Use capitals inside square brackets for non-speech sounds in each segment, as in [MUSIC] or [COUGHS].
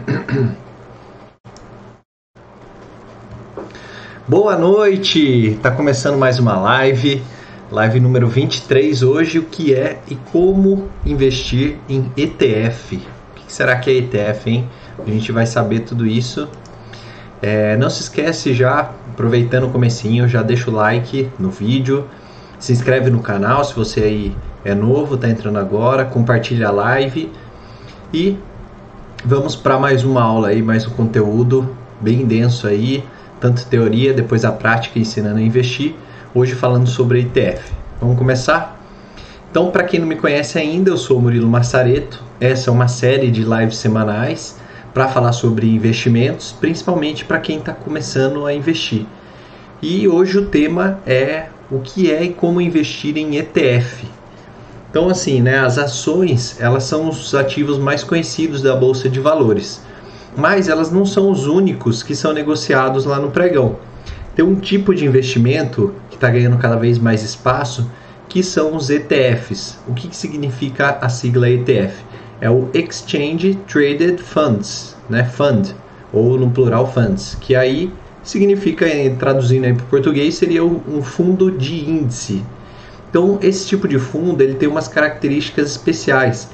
[COUGHS] Boa noite! Tá começando mais uma live, live número 23 hoje, o que é e como investir em ETF. O que será que é ETF, hein? A gente vai saber tudo isso. É, não se esquece já, aproveitando o comecinho, já deixa o like no vídeo, se inscreve no canal se você aí é novo, tá entrando agora, compartilha a live e vamos para mais uma aula aí, mais um conteúdo bem denso aí, tanto teoria, depois a prática ensinando a investir. Hoje falando sobre ETF. Vamos começar? Então, para quem não me conhece ainda, eu sou Murilo Massareto. Essa é uma série de lives semanais para falar sobre investimentos, principalmente para quem está começando a investir. E hoje o tema é o que é e como investir em ETF. Então, assim, né, as ações elas são os ativos mais conhecidos da bolsa de valores mas elas não são os únicos que são negociados lá no pregão. Tem um tipo de investimento que está ganhando cada vez mais espaço, que são os ETFs. O que, que significa a sigla ETF? É o Exchange Traded Funds, né? Fund, ou no plural funds, que aí significa, traduzindo para o português, seria um fundo de índice. Então, esse tipo de fundo ele tem umas características especiais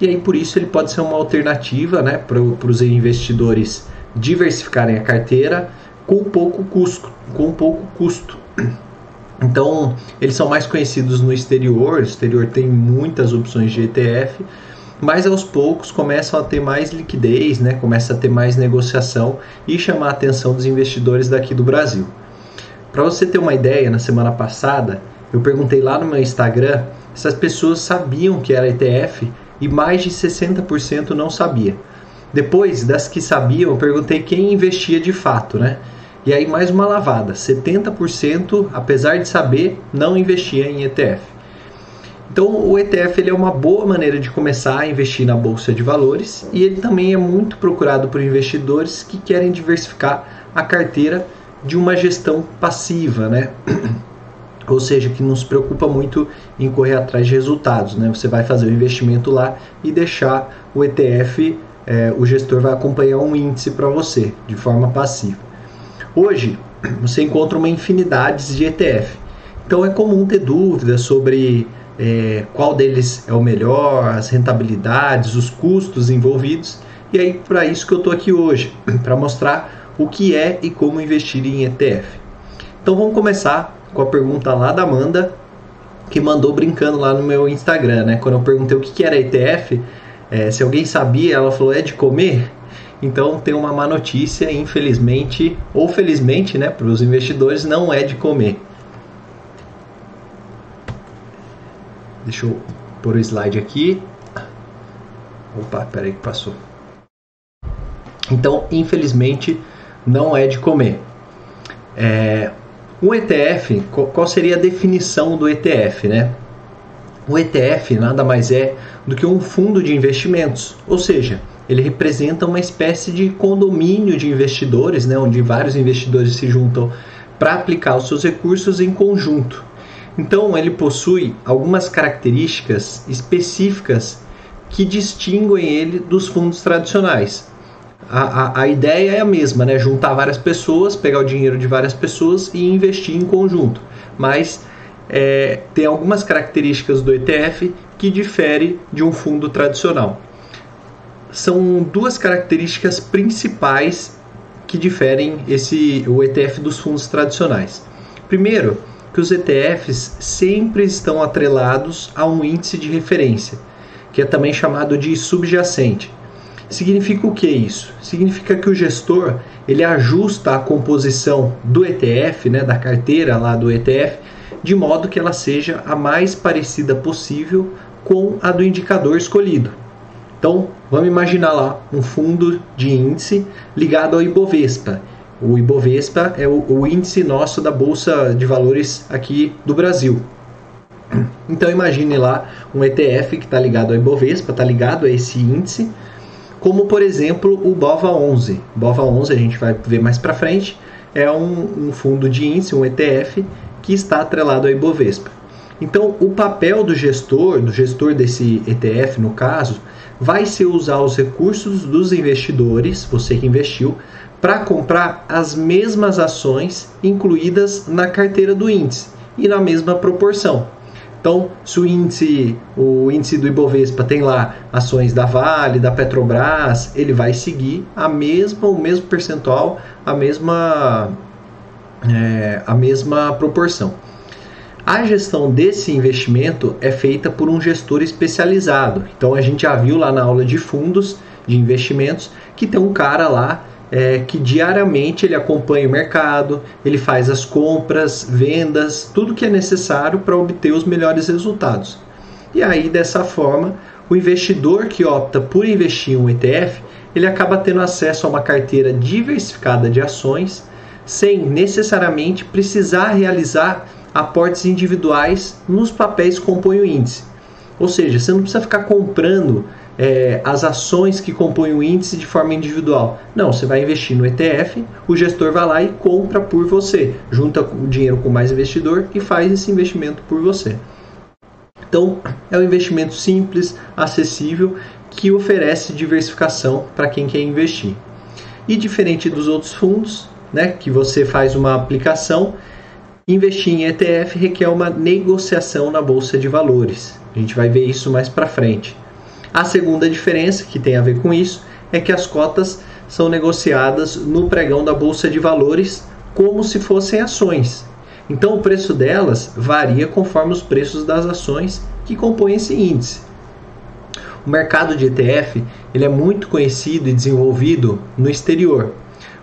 e aí por isso ele pode ser uma alternativa né, para os investidores diversificarem a carteira com pouco custo, com pouco custo. Então, eles são mais conhecidos no exterior, o exterior tem muitas opções de ETF, mas aos poucos começam a ter mais liquidez, né? começa a ter mais negociação e chamar a atenção dos investidores daqui do Brasil. Para você ter uma ideia, na semana passada, eu perguntei lá no meu Instagram se as pessoas sabiam que era ETF e mais de 60% não sabia. Depois das que sabiam, eu perguntei quem investia de fato, né? E aí mais uma lavada, 70%, apesar de saber, não investia em ETF. Então o ETF ele é uma boa maneira de começar a investir na bolsa de valores e ele também é muito procurado por investidores que querem diversificar a carteira de uma gestão passiva, né? [CLEARS THROAT] ou seja, que não se preocupa muito em correr atrás de resultados. Né? Você vai fazer o investimento lá e deixar o ETF, é, o gestor vai acompanhar um índice para você de forma passiva. Hoje [CLEARS THROAT] você encontra uma infinidade de ETF, então é comum ter dúvidas sobre é, qual deles é o melhor, as rentabilidades, os custos envolvidos. E aí para isso que eu estou aqui hoje, [CLEARS THROAT] para mostrar o que é e como investir em ETF. Então vamos começar com a pergunta lá da Amanda, que mandou brincando lá no meu Instagram, né? Quando eu perguntei o que, que era ETF, é, se alguém sabia, ela falou: é de comer? Então tem uma má notícia, infelizmente, ou felizmente, né, para os investidores, não é de comer. Deixa eu pôr o slide aqui. Opa, peraí que passou. Então, infelizmente, não é de comer. É, um ETF, qual seria a definição do ETF, né? O ETF nada mais é do que um fundo de investimentos, ou seja, ele representa uma espécie de condomínio de investidores, né, onde vários investidores se juntam para aplicar os seus recursos em conjunto. Então, ele possui algumas características específicas que distinguem ele dos fundos tradicionais a, a, ideia é a mesma, né? Juntar várias pessoas, pegar o dinheiro de várias pessoas e investir em conjunto. Mas é, tem algumas características do ETF que difere de um fundo tradicional. São duas características principais que diferem esse o ETF dos fundos tradicionais. Primeiro, que os ETFs sempre estão atrelados a um índice de referência, que é também chamado de subjacente. Significa o que isso? Significa que o gestor ele ajusta a composição do ETF, né, da carteira lá do ETF, de modo que ela seja a mais parecida possível com a do indicador escolhido. Então, vamos imaginar lá um fundo de índice ligado ao Ibovespa. O Ibovespa é o, o índice nosso da Bolsa de Valores aqui do Brasil. Então, imagine lá um ETF que está ligado ao Ibovespa, está ligado a esse índice, como por exemplo o BOVA11. BOVA11 a gente vai ver mais para frente, é um, um, fundo de índice, um ETF, que está atrelado ao Ibovespa. Então, o papel do gestor, do gestor desse ETF no caso, vai ser usar os recursos dos investidores, você que investiu, para comprar as mesmas ações incluídas na carteira do índice e na mesma proporção. Então, se o índice, o índice do Ibovespa tem lá ações da Vale, da Petrobras, ele vai seguir a mesma, o mesmo percentual, a mesma, é, a mesma proporção. A gestão desse investimento é feita por um gestor especializado. Então a gente já viu lá na aula de fundos de investimentos que tem um cara lá é, que diariamente ele acompanha o mercado, ele faz as compras, vendas, tudo que é necessário para obter os melhores resultados. E aí, dessa forma, o investidor que opta por investir em um ETF, ele acaba tendo acesso a uma carteira diversificada de ações, sem necessariamente precisar realizar aportes individuais nos papéis que compõem o índice. Ou seja, você não precisa ficar comprando é, as ações que compõem o índice de forma individual. Não, você vai investir no ETF, o gestor vai lá e compra por você, junta o dinheiro com mais investidor e faz esse investimento por você. Então, é um investimento simples, acessível, que oferece diversificação para quem quer investir. E diferente dos outros fundos, né, que você faz uma aplicação, investir em ETF requer uma negociação na bolsa de valores. A gente vai ver isso mais para frente. A segunda diferença que tem a ver com isso é que as cotas são negociadas no pregão da bolsa de valores como se fossem ações. Então o preço delas varia conforme os preços das ações que compõem esse índice. O mercado de ETF ele é muito conhecido e desenvolvido no exterior.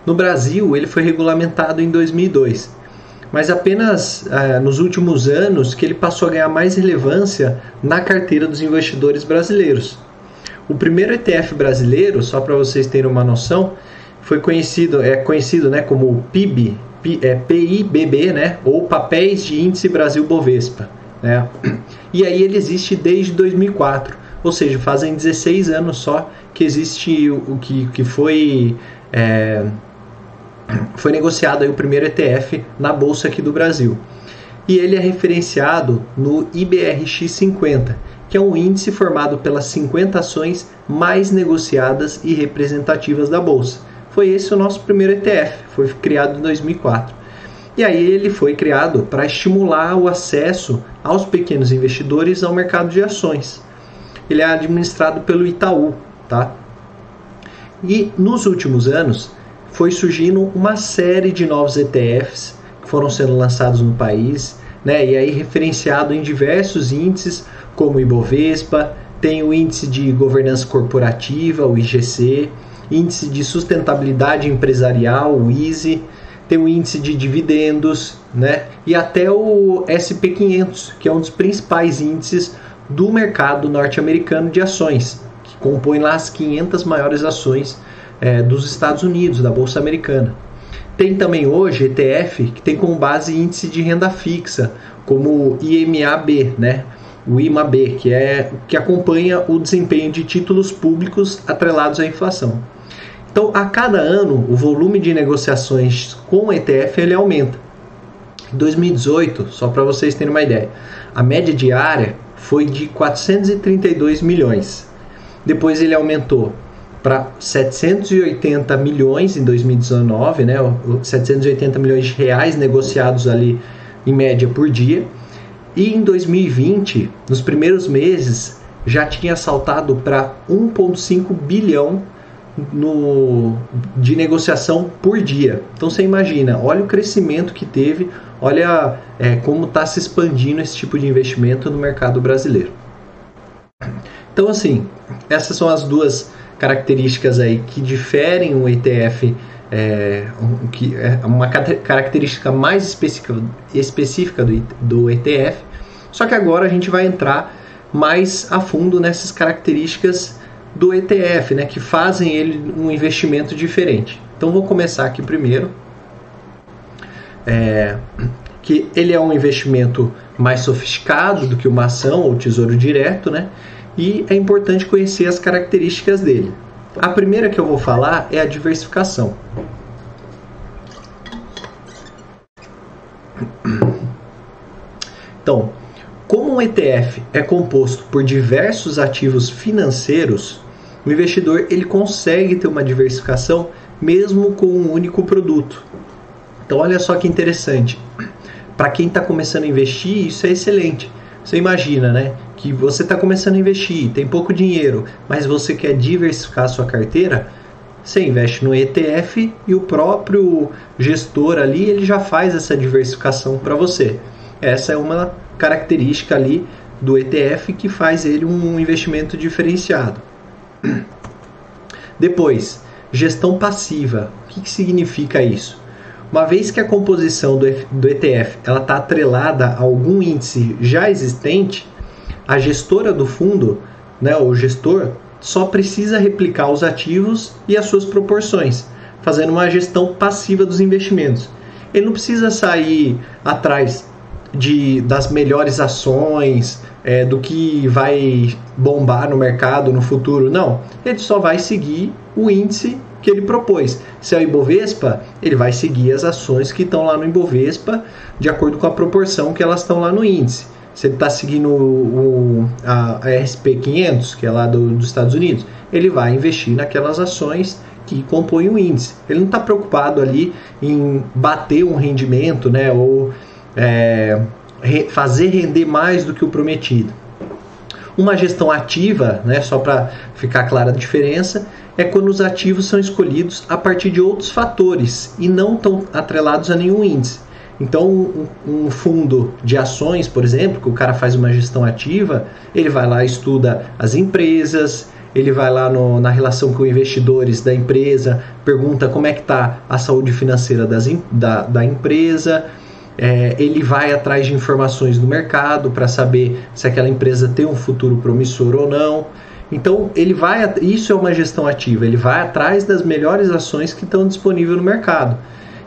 No Brasil, ele foi regulamentado em 2002, mas apenas eh, nos últimos anos que ele passou a ganhar mais relevância na carteira dos investidores brasileiros. O primeiro ETF brasileiro, só para vocês terem uma noção, foi conhecido, é conhecido né, como PIB, é, PIBB, né, ou Papéis de Índice Brasil Bovespa. Né? E aí ele existe desde 2004, ou seja, fazem 16 anos só que existe o que, que foi, é, foi negociado aí o primeiro ETF na Bolsa aqui do Brasil. E ele é referenciado no IBRX 50, que é um índice formado pelas 50 ações mais negociadas e representativas da bolsa. Foi esse o nosso primeiro ETF, foi criado em 2004. E aí ele foi criado para estimular o acesso aos pequenos investidores ao mercado de ações. Ele é administrado pelo Itaú, tá? E nos últimos anos foi surgindo uma série de novos ETFs que foram sendo lançados no país, né? E aí referenciado em diversos índices como o Ibovespa, tem o índice de governança corporativa, o IGC, índice de sustentabilidade empresarial, o ISE, tem o índice de dividendos, né? E até o SP500, que é um dos principais índices do mercado norte-americano de ações, que compõe lá as 500 maiores ações é, dos Estados Unidos, da Bolsa Americana. Tem também hoje ETF que tem como base índice de renda fixa, como o IMAB, né? o IMAB, que é que acompanha o desempenho de títulos públicos atrelados à inflação. Então, a cada ano, o volume de negociações com ETF ele aumenta. Em 2018, só para vocês terem uma ideia, a média diária foi de 432 milhões. Depois ele aumentou para 780 milhões em 2019, né? 780 milhões de reais negociados ali em média por dia. E em 2020, nos primeiros meses, já tinha saltado para 1,5 bilhão no, de negociação por dia. Então você imagina, olha o crescimento que teve, olha é, como está se expandindo esse tipo de investimento no mercado brasileiro. Então assim, essas são as duas características aí que diferem o ETF, é, que é uma característica mais específica, específica do, do ETF só que agora a gente vai entrar mais a fundo nessas características do ETF, né, que fazem ele um investimento diferente. Então vou começar aqui primeiro, é, que ele é um investimento mais sofisticado do que uma ação ou tesouro direto, né? E é importante conhecer as características dele. A primeira que eu vou falar é a diversificação. Então, como um ETF é composto por diversos ativos financeiros, O investidor ele consegue ter uma diversificação mesmo com um único produto. Então olha só que interessante. Para quem está começando a investir, isso é excelente. Você imagina, né? Que você está começando a investir, tem pouco dinheiro, mas você quer diversificar sua carteira, você investe no ETF e o próprio gestor ali ele já faz essa diversificação para você. Essa é uma característica ali do ETF que faz ele um investimento diferenciado. Depois, gestão passiva. O que, que significa isso? Uma vez que a composição do, ETF está atrelada a algum índice já existente, a gestora do fundo, né, o gestor, só precisa replicar os ativos e as suas proporções, fazendo uma gestão passiva dos investimentos. Ele não precisa sair atrás de, das melhores ações, é, do que vai bombar no mercado no futuro. Não, ele só vai seguir o índice que ele propôs. Se é o Ibovespa, ele vai seguir as ações que estão lá no Ibovespa de acordo com a proporção que elas estão lá no índice. Ele está seguindo o, a, a SP500, que é lá do, dos Estados Unidos, ele vai investir naquelas ações que compõem o índice. Ele não está preocupado ali em bater um rendimento, né, ou é, re, fazer render mais do que o prometido. Uma gestão ativa, né, só para ficar clara a diferença, é quando os ativos são escolhidos a partir de outros fatores e não estão atrelados a nenhum índice. Então, um, fundo de ações, por exemplo, que o cara faz uma gestão ativa, ele vai lá estuda as empresas, ele vai lá no, na relação com investidores da empresa, pergunta como é que está a saúde financeira das, da, da empresa, é, ele vai atrás de informações do mercado para saber se aquela empresa tem um futuro promissor ou não. Então ele vai, isso é uma gestão ativa, ele vai atrás das melhores ações que estão disponíveis no mercado.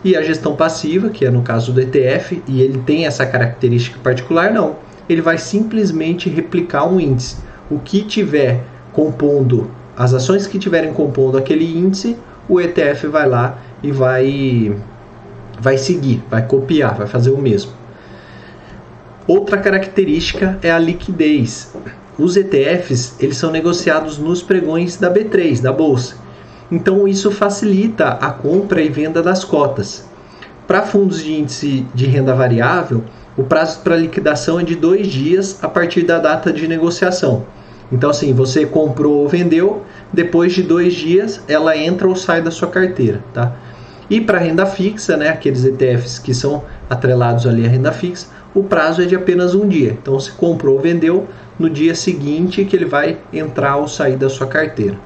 E a gestão passiva, que é no caso do ETF, e ele tem essa característica particular, não. Ele vai simplesmente replicar um índice. O que tiver compondo, as ações que tiverem compondo aquele índice, o ETF vai lá e vai vai seguir, vai copiar, vai fazer o mesmo. Outra característica é a liquidez. Os ETFs eles são negociados nos pregões da B3, da bolsa. Então isso facilita a compra e venda das cotas. Para fundos de índice de renda variável, o prazo para liquidação é de dois dias a partir da data de negociação. Então, assim, você comprou ou vendeu, depois de dois dias ela entra ou sai da sua carteira, tá? E para renda fixa, né, aqueles ETFs que são atrelados ali à renda fixa, o prazo é de apenas um dia. Então, se comprou ou vendeu, no dia seguinte que ele vai entrar ou sair da sua carteira.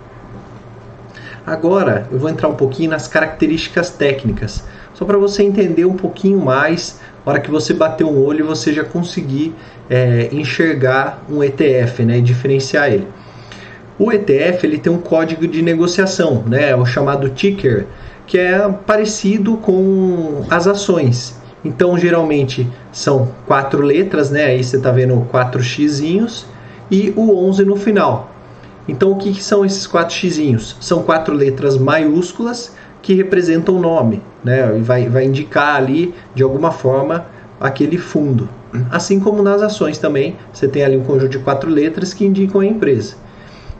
Agora eu vou entrar um pouquinho nas características técnicas, só para você entender um pouquinho mais, na hora que você bater um olho você já conseguir é, enxergar um ETF né, e diferenciar ele. O ETF ele tem um código de negociação, né, o chamado ticker, que é parecido com as ações. Então, geralmente são quatro letras, né? Aí você está vendo quatro xizinhos e o 11 no final. Então, o que, que são esses quatro xizinhos? São quatro letras maiúsculas que representam o nome, né? E vai, vai indicar ali, de alguma forma, aquele fundo. Assim como nas ações também, você tem ali um conjunto de quatro letras que indicam a empresa.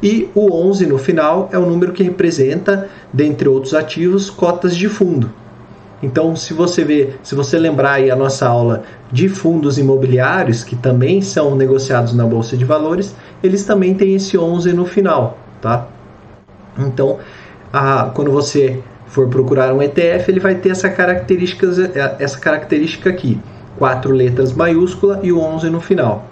E o 11 no final é o número que representa, dentre outros ativos, cotas de fundo. Então, se você ver, se você lembrar aí a nossa aula de fundos imobiliários, que também são negociados na bolsa de valores, eles também têm esse 11 no final, tá? Então, a, quando você for procurar um ETF, ele vai ter essa característica, essa característica aqui, quatro letras maiúscula e o 11 no final.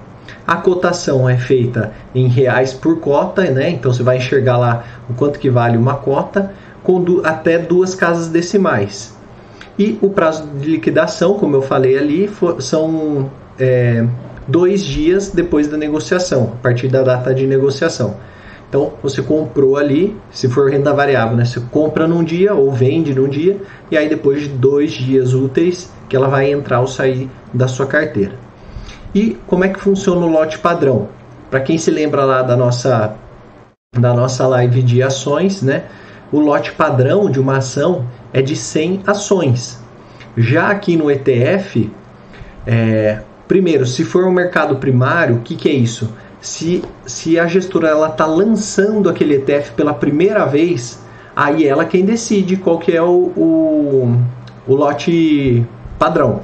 A cotação é feita em reais por cota, né? Então você vai enxergar lá o quanto que vale uma cota com até duas casas decimais. E o prazo de liquidação, como eu falei ali, for, são é, dois dias depois da negociação, a partir da data de negociação. Então você comprou ali, se for renda variável, né? Você compra num dia ou vende num dia, e aí depois de dois dias úteis que ela vai entrar ou sair da sua carteira. E como é que funciona o lote padrão? Para quem se lembra lá da nossa da nossa live de ações, né? O lote padrão de uma ação é de 100 ações. Já aqui no ETF, é, primeiro, se for um mercado primário, o que, que é isso? se, se a gestora está lançando aquele ETF pela primeira vez, aí ela quem decide qual que é o, o, o lote padrão.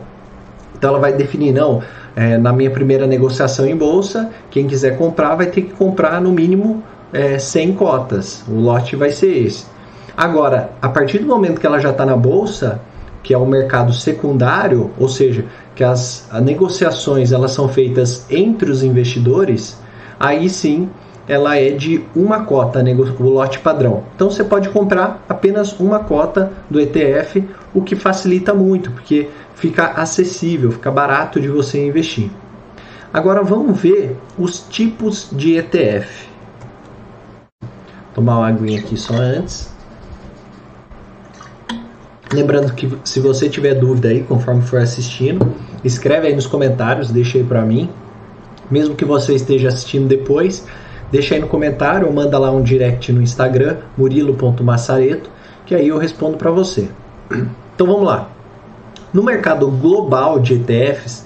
Então ela vai definir, não, é, na minha primeira negociação em bolsa, quem quiser comprar vai ter que comprar no mínimo é, 100 cotas. O lote vai ser esse. Agora, a partir do momento que ela já está na bolsa, que é o mercado secundário, ou seja, que as, negociações elas são feitas entre os investidores, aí sim ela é de uma cota, o lote padrão. Então você pode comprar apenas uma cota do ETF, o que facilita muito, porque fica acessível, fica barato de você investir. Agora vamos ver os tipos de ETF. Tomar uma aguinha aqui só antes. Lembrando que se você tiver dúvida aí, conforme for assistindo, escreve aí nos comentários, deixa aí para mim. Mesmo que você esteja assistindo depois, deixa aí no comentário ou manda lá um direct no Instagram, murilo.massareto, que aí eu respondo para você. Então vamos lá. No mercado global de ETFs,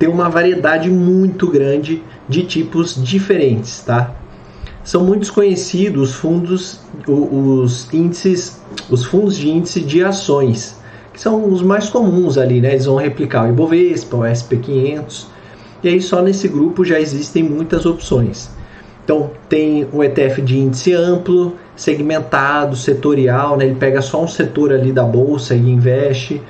tem uma variedade muito grande de tipos diferentes, tá? São muitos conhecidos os fundos, os índices, os fundos de índice de ações, que são os mais comuns ali, né? Eles vão replicar o Ibovespa, o SP500, e aí só nesse grupo já existem muitas opções. Então tem o ETF de índice amplo, segmentado, setorial, né? ele pega só um setor ali da bolsa e investe.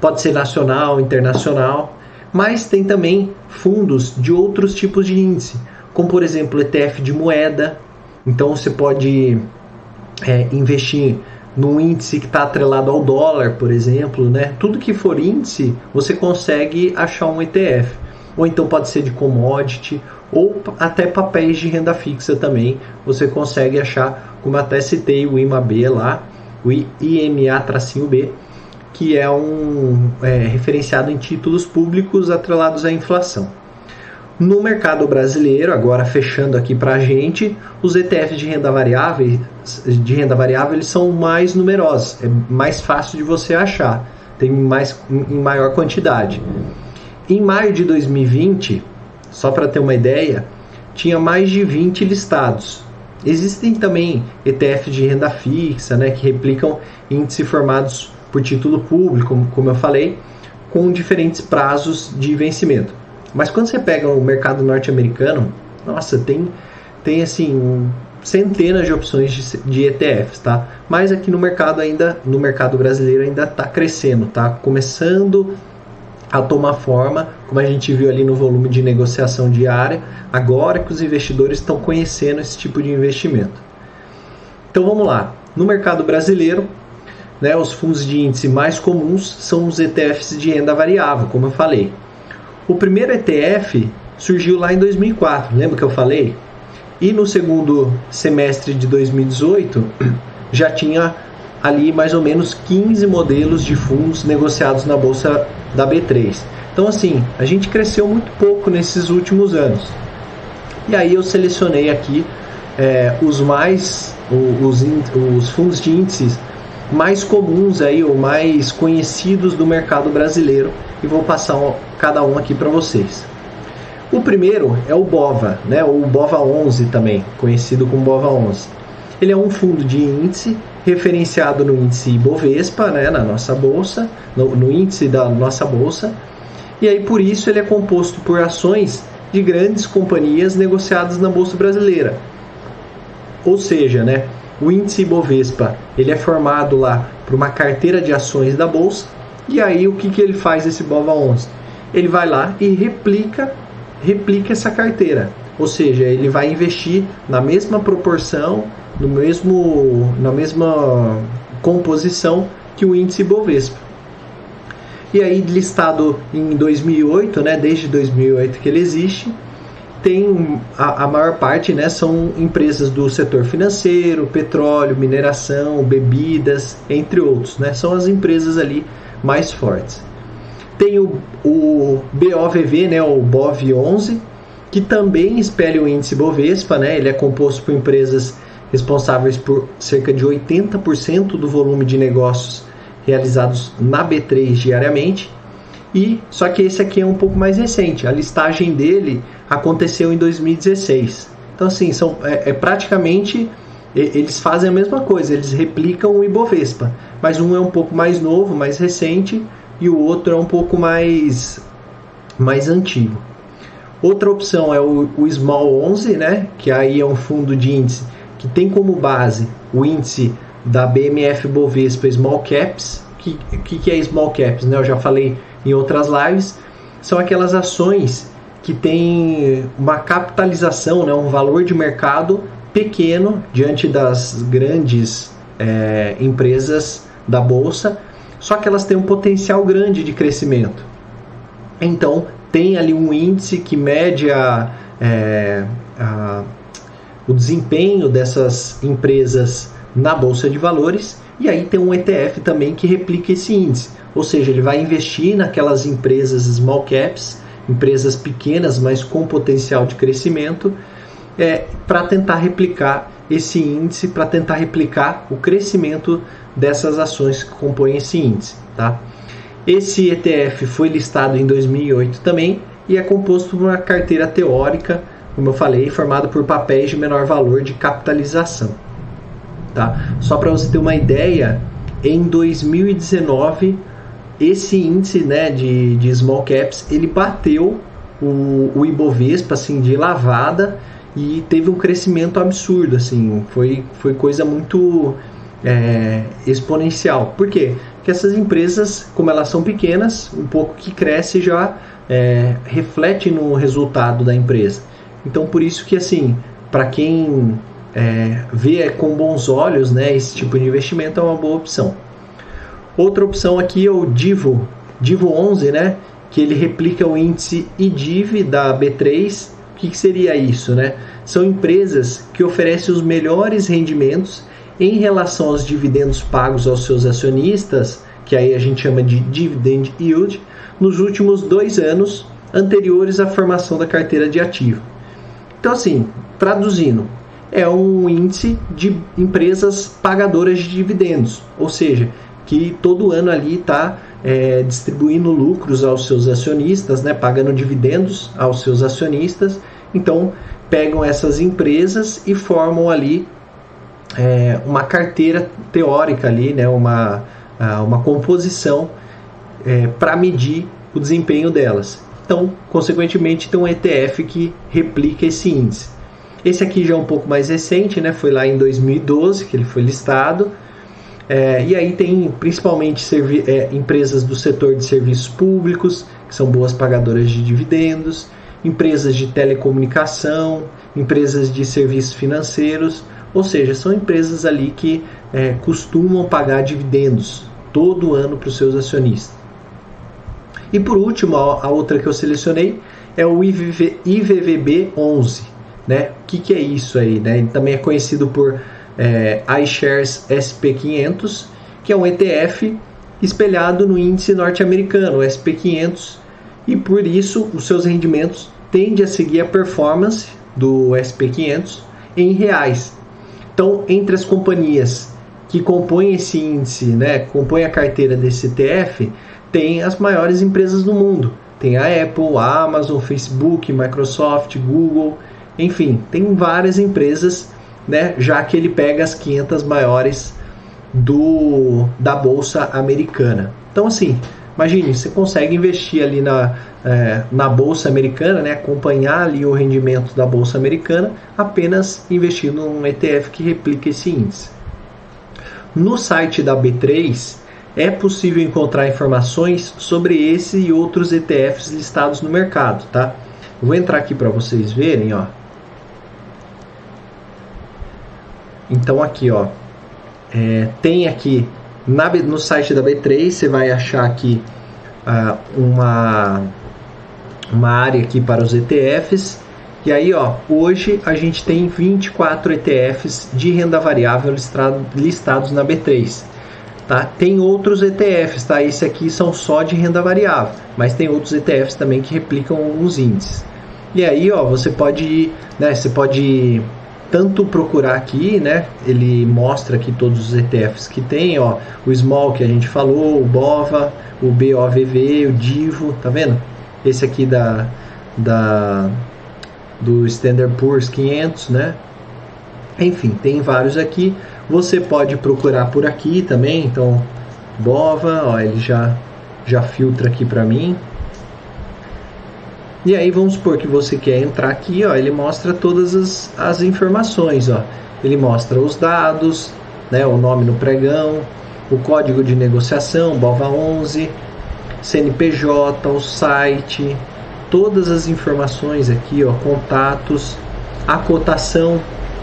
Pode ser nacional, internacional, mas tem também fundos de outros tipos de índice, como por exemplo ETF de moeda. Então você pode é, investir num índice que está atrelado ao dólar, por exemplo, né? Tudo que for índice, você consegue achar um ETF. Ou então pode ser de commodity, ou até papéis de renda fixa também. Você consegue achar, como até citei o IMA-B lá, o IMA-B, que é um é, referenciado em títulos públicos atrelados à inflação. No mercado brasileiro, agora fechando aqui para a gente, os ETFs de renda variável, de renda variável eles são mais numerosos, é mais fácil de você achar, tem mais em maior quantidade. Em maio de 2020, só para ter uma ideia, tinha mais de 20 listados. Existem também ETFs de renda fixa, né, que replicam índices formados por título público, como, eu falei, com diferentes prazos de vencimento. Mas quando você pega o mercado norte-americano, nossa, tem, tem assim centenas de opções de, de, ETFs, tá? Mas aqui no mercado ainda, no mercado brasileiro ainda está crescendo, tá? Começando a tomar forma, como a gente viu ali no volume de negociação diária, agora que os investidores estão conhecendo esse tipo de investimento. Então vamos lá. No mercado brasileiro, né, os fundos de índice mais comuns são os ETFs de renda variável, como eu falei. O primeiro ETF surgiu lá em 2004, lembra que eu falei? E no segundo semestre de 2018 [CLEARS THROAT] já tinha ali mais ou menos 15 modelos de fundos negociados na bolsa da B3. Então assim, a gente cresceu muito pouco nesses últimos anos. E aí eu selecionei aqui é, os mais os, os fundos de índices mais comuns aí ou mais conhecidos do mercado brasileiro e vou passar cada um aqui para vocês. O primeiro é o BOVA, né, ou BOVA 11 também, conhecido como BOVA 11. Ele é um fundo de índice referenciado no índice Ibovespa, né, na nossa bolsa, no, no índice da nossa bolsa, e aí por isso ele é composto por ações de grandes companhias negociadas na bolsa brasileira. Ou seja, né, o índice Ibovespa ele é formado lá por uma carteira de ações da bolsa e aí o que, que ele faz esse BOVA 11? Ele vai lá e replica replica essa carteira, ou seja, ele vai investir na mesma proporção, no mesmo na mesma composição que o índice Ibovespa. E aí listado em 2008, né, desde 2008 que ele existe, tem a, a, maior parte né, são empresas do setor financeiro, petróleo, mineração, bebidas, entre outros. Né? São as empresas ali mais fortes. Tem o, o BOVV, né, o BOV11, que também espelha o índice Bovespa. Né? Ele é composto por empresas responsáveis por cerca de 80% do volume de negócios realizados na B3 diariamente. E só que esse aqui é um pouco mais recente. A listagem dele aconteceu em 2016. Então, assim, são, é, é praticamente eles fazem a mesma coisa, eles replicam o Ibovespa, mas um é um pouco mais novo, mais recente, e o outro é um pouco mais, mais antigo. Outra opção é o, o Small 11, né, que aí é um fundo de índice que tem como base o índice da BMF Bovespa Small Caps. O que, que, que é Small Caps? Né? Eu já falei em outras lives. São aquelas ações que têm uma capitalização, né, um valor de mercado pequeno diante das grandes é, empresas da bolsa, só que elas têm um potencial grande de crescimento. Então, tem ali um índice que mede a, é, a, o desempenho dessas empresas na bolsa de valores e aí tem um ETF também que replica esse índice, ou seja, ele vai investir naquelas empresas small caps, empresas pequenas, mas com potencial de crescimento, é, para tentar replicar esse índice, para tentar replicar o crescimento dessas ações que compõem esse índice. Tá? Esse ETF foi listado em 2008 também e é composto por uma carteira teórica, como eu falei, formada por papéis de menor valor de capitalização. Tá? Só para você ter uma ideia, em 2019 esse índice né, de, de small caps ele bateu o, o Ibovespa assim, de lavada e teve um crescimento absurdo, assim, foi, foi coisa muito é, exponencial. Por quê? Porque essas empresas, como elas são pequenas, um pouco que cresce já é, reflete no resultado da empresa. Então, por isso que, assim, para quem é, vê com bons olhos né, esse tipo de investimento, é uma boa opção. Outra opção aqui é o Divo, Divo 11, né, que ele replica o índice IDIV da B3 que, que seria isso? Né? São empresas que oferecem os melhores rendimentos em relação aos dividendos pagos aos seus acionistas, que aí a gente chama de dividend yield, nos últimos dois anos anteriores à formação da carteira de ativo. Então, assim, traduzindo, é um índice de empresas pagadoras de dividendos, ou seja, que todo ano ali está é, distribuindo lucros aos seus acionistas, né, pagando dividendos aos seus acionistas então, pegam essas empresas e formam ali é, uma carteira teórica ali, né, uma, uma composição é, para medir o desempenho delas. Então, consequentemente, tem um ETF que replica esse índice. Esse aqui já é um pouco mais recente, né? Foi lá em 2012 que ele foi listado. É, e aí tem principalmente é, empresas do setor de serviços públicos, que são boas pagadoras de dividendos, empresas de telecomunicação, empresas de serviços financeiros, ou seja, são empresas ali que é, costumam pagar dividendos todo ano para os seus acionistas. E por último, a, outra que eu selecionei é o IVV, IVVB 11. Né? O que, que é isso aí? Né? Ele também é conhecido por é, iShares SP500, que é um ETF espelhado no índice norte-americano, o SP500, e por isso os seus rendimentos tendem a seguir a performance do SP500 em reais. Então, entre as companhias que compõem esse índice, né, compõem a carteira desse ETF, tem as maiores empresas do mundo. Tem a Apple, a Amazon, Facebook, Microsoft, Google, enfim, tem várias empresas, né, já que ele pega as 500 maiores do da bolsa americana. Então assim, Imagine, você consegue investir ali na, é, na bolsa americana, né, acompanhar ali o rendimento da bolsa americana, apenas investindo num ETF que replica esse índice. No site da B3 é possível encontrar informações sobre esse e outros ETFs listados no mercado, tá? Eu vou entrar aqui para vocês verem, ó. Então aqui, ó, é, tem aqui na, no site da B3 você vai achar aqui uh, uma, uma área aqui para os ETFs. E aí, ó, hoje a gente tem 24 ETFs de renda variável listado, listados na B3. Tá? Tem outros ETFs, tá? Esse aqui são só de renda variável, mas tem outros ETFs também que replicam alguns índices. E aí, ó, você pode né, você pode tanto procurar aqui, né? Ele mostra aqui todos os ETFs que tem, ó, o Small que a gente falou, o BOVA, o BOVV, o DIVO, tá vendo? Esse aqui da, da do Standard Poor's 500, né? Enfim, tem vários aqui. Você pode procurar por aqui também, então Bova, ó, ele já já filtra aqui para mim. E aí vamos supor que você quer entrar aqui, ó, ele mostra todas as, as informações, ó. Ele mostra os dados, né, o nome no pregão, o código de negociação, BOVA 11, CNPJ, o site, todas as informações aqui, ó, contatos, a cotação.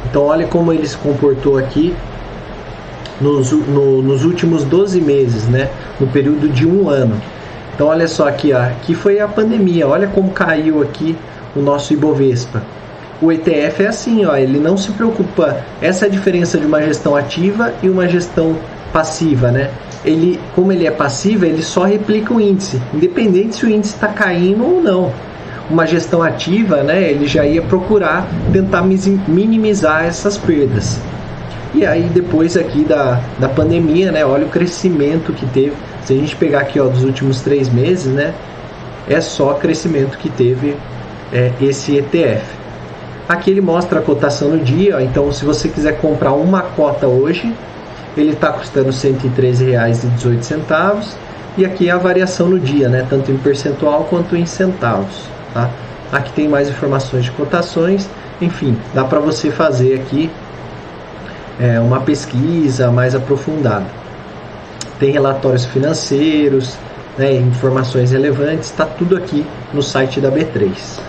Então olha como ele se comportou aqui nos, no, nos últimos 12 meses, né, no período de um ano. Então olha só aqui, ó, aqui foi a pandemia, olha como caiu aqui o nosso Ibovespa. O ETF é assim, ó, ele não se preocupa. Essa é a diferença de uma gestão ativa e uma gestão passiva, né? Ele, como ele é passiva, ele só replica o índice, independente se o índice está caindo ou não. Uma gestão ativa, né? Ele já ia procurar tentar minimizar essas perdas. E aí depois aqui da, da pandemia, né? Olha o crescimento que teve. Se a gente pegar aqui ó, dos últimos três meses, né? É só crescimento que teve é, esse ETF. Aqui ele mostra a cotação no dia, então se você quiser comprar uma cota hoje, ele está custando R$ 113,18 e aqui é a variação no dia, né, tanto em percentual quanto em centavos. Tá? Aqui tem mais informações de cotações, enfim, dá para você fazer aqui é, uma pesquisa mais aprofundada. Tem relatórios financeiros, né, informações relevantes, está tudo aqui no site da B3.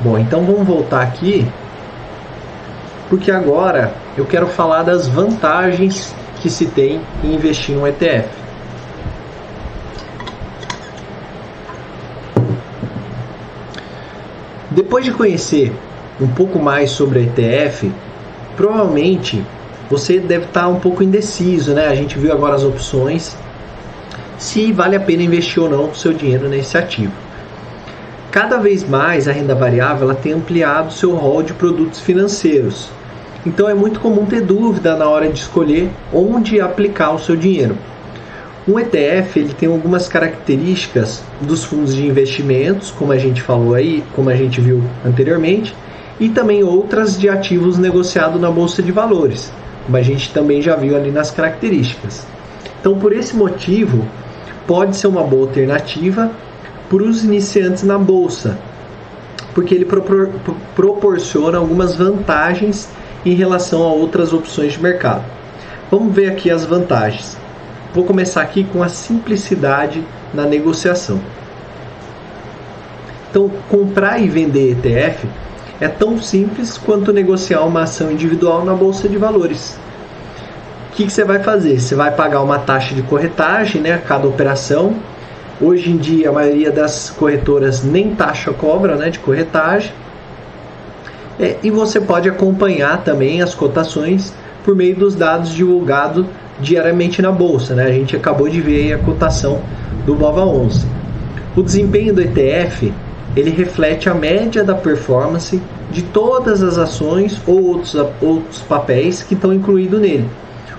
Bom, então vamos voltar aqui, porque agora eu quero falar das vantagens que se tem em investir no ETF. Depois de conhecer um pouco mais sobre a ETF, provavelmente você deve estar um pouco indeciso, né? A gente viu agora as opções se vale a pena investir ou não o seu dinheiro nesse ativo. Cada vez mais a renda variável ela tem ampliado seu rol de produtos financeiros. Então é muito comum ter dúvida na hora de escolher onde aplicar o seu dinheiro. Um ETF ele tem algumas características dos fundos de investimentos, como a gente falou aí, como a gente viu anteriormente, e também outras de ativos negociados na bolsa de valores, como a gente também já viu ali nas características. Então, por esse motivo, pode ser uma boa alternativa para os iniciantes na bolsa, porque ele propor, proporciona algumas vantagens em relação a outras opções de mercado. Vamos ver aqui as vantagens. Vou começar aqui com a simplicidade na negociação. Então, comprar e vender ETF é tão simples quanto negociar uma ação individual na bolsa de valores. O que, que você vai fazer? Você vai pagar uma taxa de corretagem né, a cada operação Hoje em dia, a maioria das corretoras nem taxa cobra né, de corretagem. É, e você pode acompanhar também as cotações por meio dos dados divulgados diariamente na bolsa. Né? A gente acabou de ver a cotação do Bova 11. O desempenho do ETF ele reflete a média da performance de todas as ações ou outros, outros papéis que estão incluídos nele,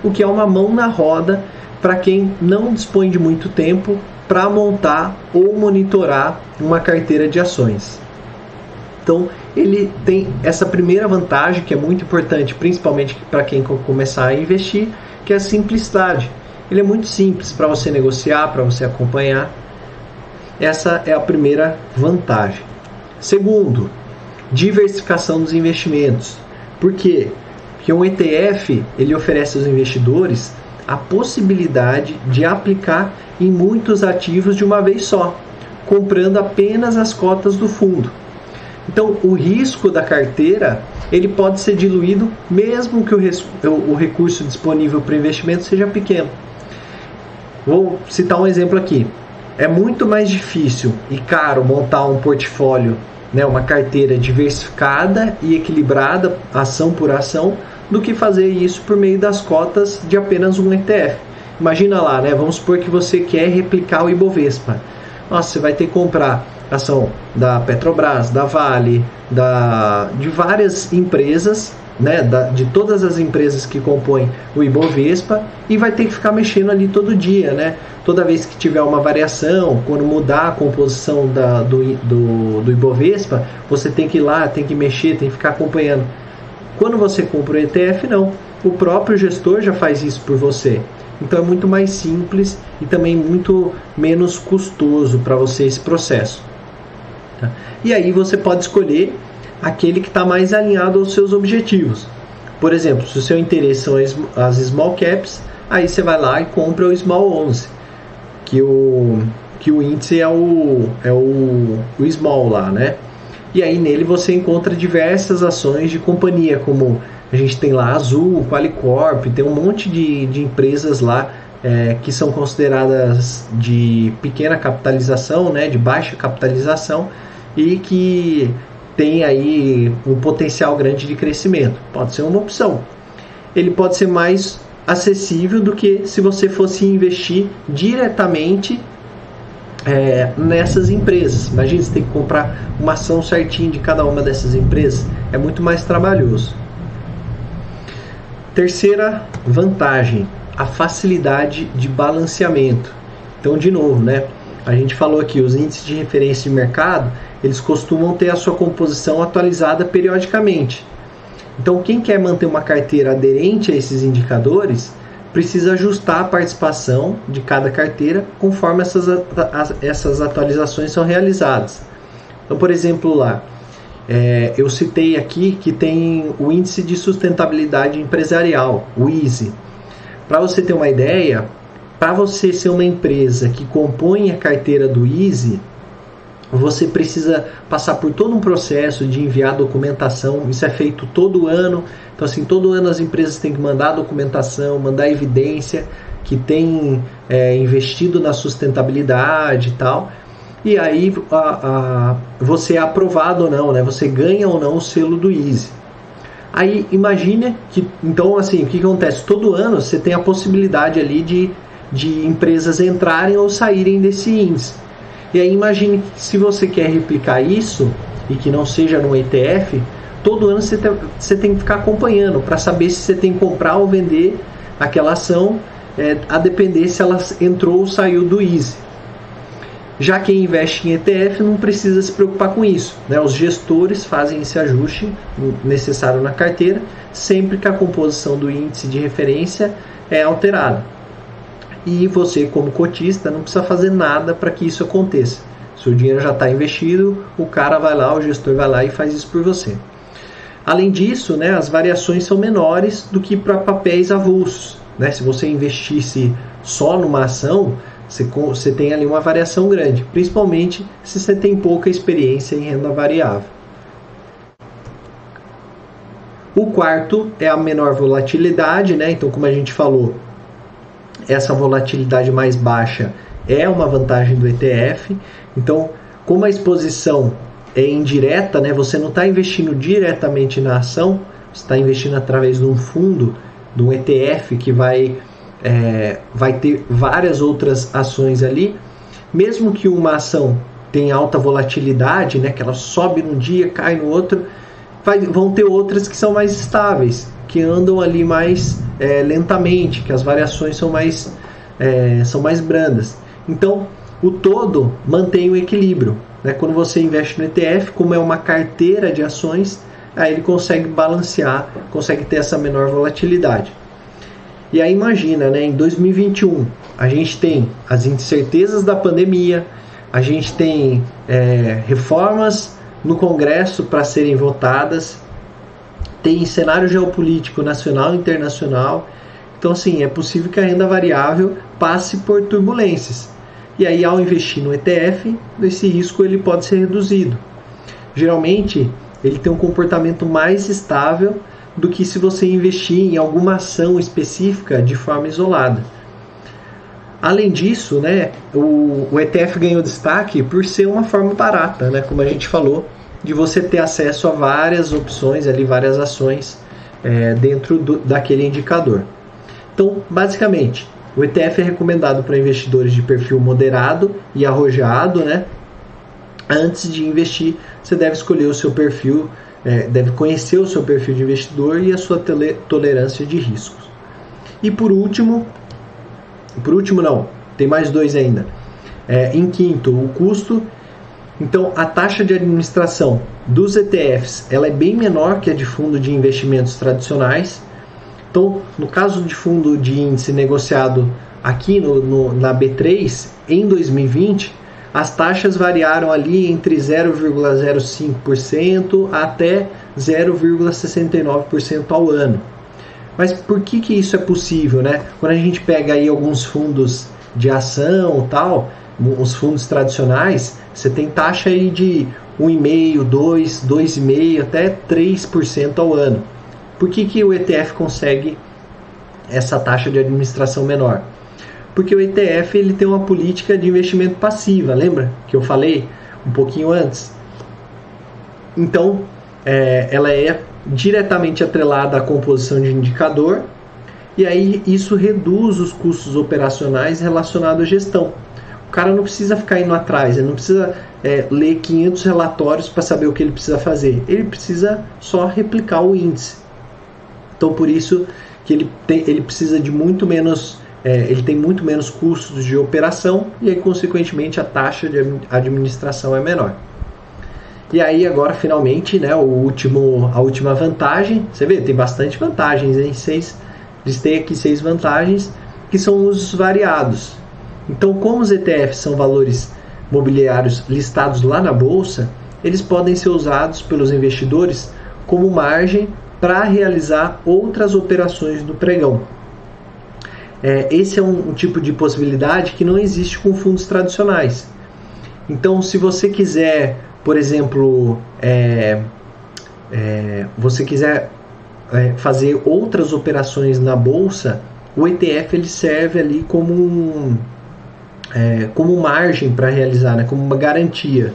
o que é uma mão na roda para quem não dispõe de muito tempo para montar ou monitorar uma carteira de ações. Então, ele tem essa primeira vantagem que é muito importante, principalmente para quem começar a investir, que é a simplicidade. Ele é muito simples para você negociar, para você acompanhar. Essa é a primeira vantagem. Segundo, diversificação dos investimentos. Por quê? Porque um ETF ele oferece aos investidores a possibilidade de aplicar em muitos ativos de uma vez só, comprando apenas as cotas do fundo. Então, o risco da carteira ele pode ser diluído mesmo que o, o recurso disponível para investimento seja pequeno. Vou citar um exemplo aqui. É muito mais difícil e caro montar um portfólio, né, uma carteira diversificada e equilibrada, ação por ação, do que fazer isso por meio das cotas de apenas um ETF. Imagina lá, né? Vamos supor que você quer replicar o Ibovespa. Nossa, você vai ter que comprar ação da Petrobras, da Vale, da, de várias empresas né, da, de todas as empresas que compõem o Ibovespa e vai ter que ficar mexendo ali todo dia, né? Toda vez que tiver uma variação, quando mudar a composição da, do, do, do Ibovespa, você tem que ir lá, tem que mexer, tem que ficar acompanhando. Quando você compra o ETF, não. O próprio gestor já faz isso por você. Então é muito mais simples e também muito menos custoso para você esse processo. Tá? E aí você pode escolher aquele que está mais alinhado aos seus objetivos. Por exemplo, se o seu interesse são as small caps, aí você vai lá e compra o small 11, que o, que o índice é o, é o, o small lá, né? E aí nele você encontra diversas ações de companhia, como a gente tem lá Azul, Qualicorp, tem um monte de, de empresas lá é, que são consideradas de pequena capitalização, né, de baixa capitalização e que tem aí um potencial grande de crescimento. Pode ser uma opção. Ele pode ser mais acessível do que se você fosse investir diretamente é, nessas empresas. Imagina você tem que comprar uma ação certinha de cada uma dessas empresas. É muito mais trabalhoso. Terceira vantagem, a facilidade de balanceamento. Então, de novo, né? A gente falou aqui, os índices de referência de mercado, eles costumam ter a sua composição atualizada periodicamente. Então, quem quer manter uma carteira aderente a esses indicadores, precisa ajustar a participação de cada carteira conforme essas, essas atualizações são realizadas. Então, por exemplo, lá, é, eu citei aqui que tem o Índice de Sustentabilidade Empresarial, o ISE. Para você ter uma ideia, para você ser uma empresa que compõe a carteira do Easy, você precisa passar por todo um processo de enviar documentação. Isso é feito todo ano. Então, assim, todo ano as empresas têm que mandar documentação, mandar evidência que tem é, investido na sustentabilidade e tal. E aí a, a, você é aprovado ou não, né? Você ganha ou não o selo do Easy. Aí imagine que, então assim, o que acontece? Todo ano você tem a possibilidade ali de de empresas entrarem ou saírem desse índice. E aí imagine que se você quer replicar isso e que não seja no ETF, todo ano você, tem, você tem que ficar acompanhando para saber se você tem que comprar ou vender aquela ação, é, a depender se ela entrou ou saiu do Easy. Já quem investe em ETF não precisa se preocupar com isso. Né? Os gestores fazem esse ajuste necessário na carteira sempre que a composição do índice de referência é alterada e você, como cotista, não precisa fazer nada para que isso aconteça. Se o dinheiro já está investido, o cara vai lá, o gestor vai lá e faz isso por você. Além disso, né, as variações são menores do que para papéis avulsos. Né? Se você investisse só numa ação, você, você tem ali uma variação grande, principalmente se você tem pouca experiência em renda variável. O quarto é a menor volatilidade, né? Então, como a gente falou, essa volatilidade mais baixa é uma vantagem do ETF. Então, como a exposição é indireta, né, você não está investindo diretamente na ação, você está investindo através de um fundo, de um ETF que vai, é, vai ter várias outras ações ali. Mesmo que uma ação tenha alta volatilidade, né, que ela sobe num dia, cai no outro, vai, vão ter outras que são mais estáveis, que andam ali mais é, lentamente, que as variações são mais, é, são mais brandas. Então, o todo mantém o equilíbrio. Né? Quando você investe no ETF, como é uma carteira de ações, aí ele consegue balancear, consegue ter essa menor volatilidade. E aí imagina, né, em 2021, a gente tem as incertezas da pandemia, a gente tem é, reformas no Congresso para serem votadas, tem cenário geopolítico nacional e internacional. Então, assim, é possível que a renda variável passe por turbulências. E aí, ao investir no ETF, esse risco ele pode ser reduzido. Geralmente, ele tem um comportamento mais estável do que se você investir em alguma ação específica de forma isolada. Além disso, né, o, o ETF ganhou destaque por ser uma forma barata, né, como a gente falou, de você ter acesso a várias opções, ali, várias ações é, dentro do, daquele indicador. Então, basicamente, o ETF é recomendado para investidores de perfil moderado e arrojado, né? Antes de investir, você deve escolher o seu perfil é, deve conhecer o seu perfil de investidor e a sua tolerância de riscos. E por último, por último não, tem mais dois ainda. É, em quinto, o custo. Então, a taxa de administração dos ETFs ela é bem menor que a de fundo de investimentos tradicionais. Então, no caso de fundo de índice negociado aqui no, no, na B3, em 2020, as taxas variaram ali entre 0,05% até 0,69% ao ano. Mas por que, que isso é possível, né? Quando a gente pega aí alguns fundos de ação tal, os fundos tradicionais, você tem taxa aí de 1,5%, 2%, 2,5% até 3% ao ano. Por que, que o ETF consegue essa taxa de administração menor? porque o ETF ele tem uma política de investimento passiva, lembra que eu falei um pouquinho antes? Então, é, ela é diretamente atrelada à composição de indicador e aí isso reduz os custos operacionais relacionados à gestão. Cara não precisa ficar indo atrás, ele não precisa é, ler 500 relatórios para saber o que ele precisa fazer. Ele precisa só replicar o índice. Então, por isso que ele, tem, ele precisa de muito menos é, ele tem muito menos custos de operação e aí, consequentemente, a taxa de administração é menor. E aí agora finalmente, né, o último, a última vantagem, você vê, tem bastante vantagens, em seis, listei aqui seis vantagens que são os variados. Então, como os ETFs são valores mobiliários listados lá na bolsa, eles podem ser usados pelos investidores como margem para realizar outras operações do pregão. É, esse é um, um tipo de possibilidade que não existe com fundos tradicionais. Então, se você quiser, por exemplo, é, é, você quiser é, fazer outras operações na bolsa, o ETF ele serve ali como um, é, como margem para realizar, né, como uma garantia.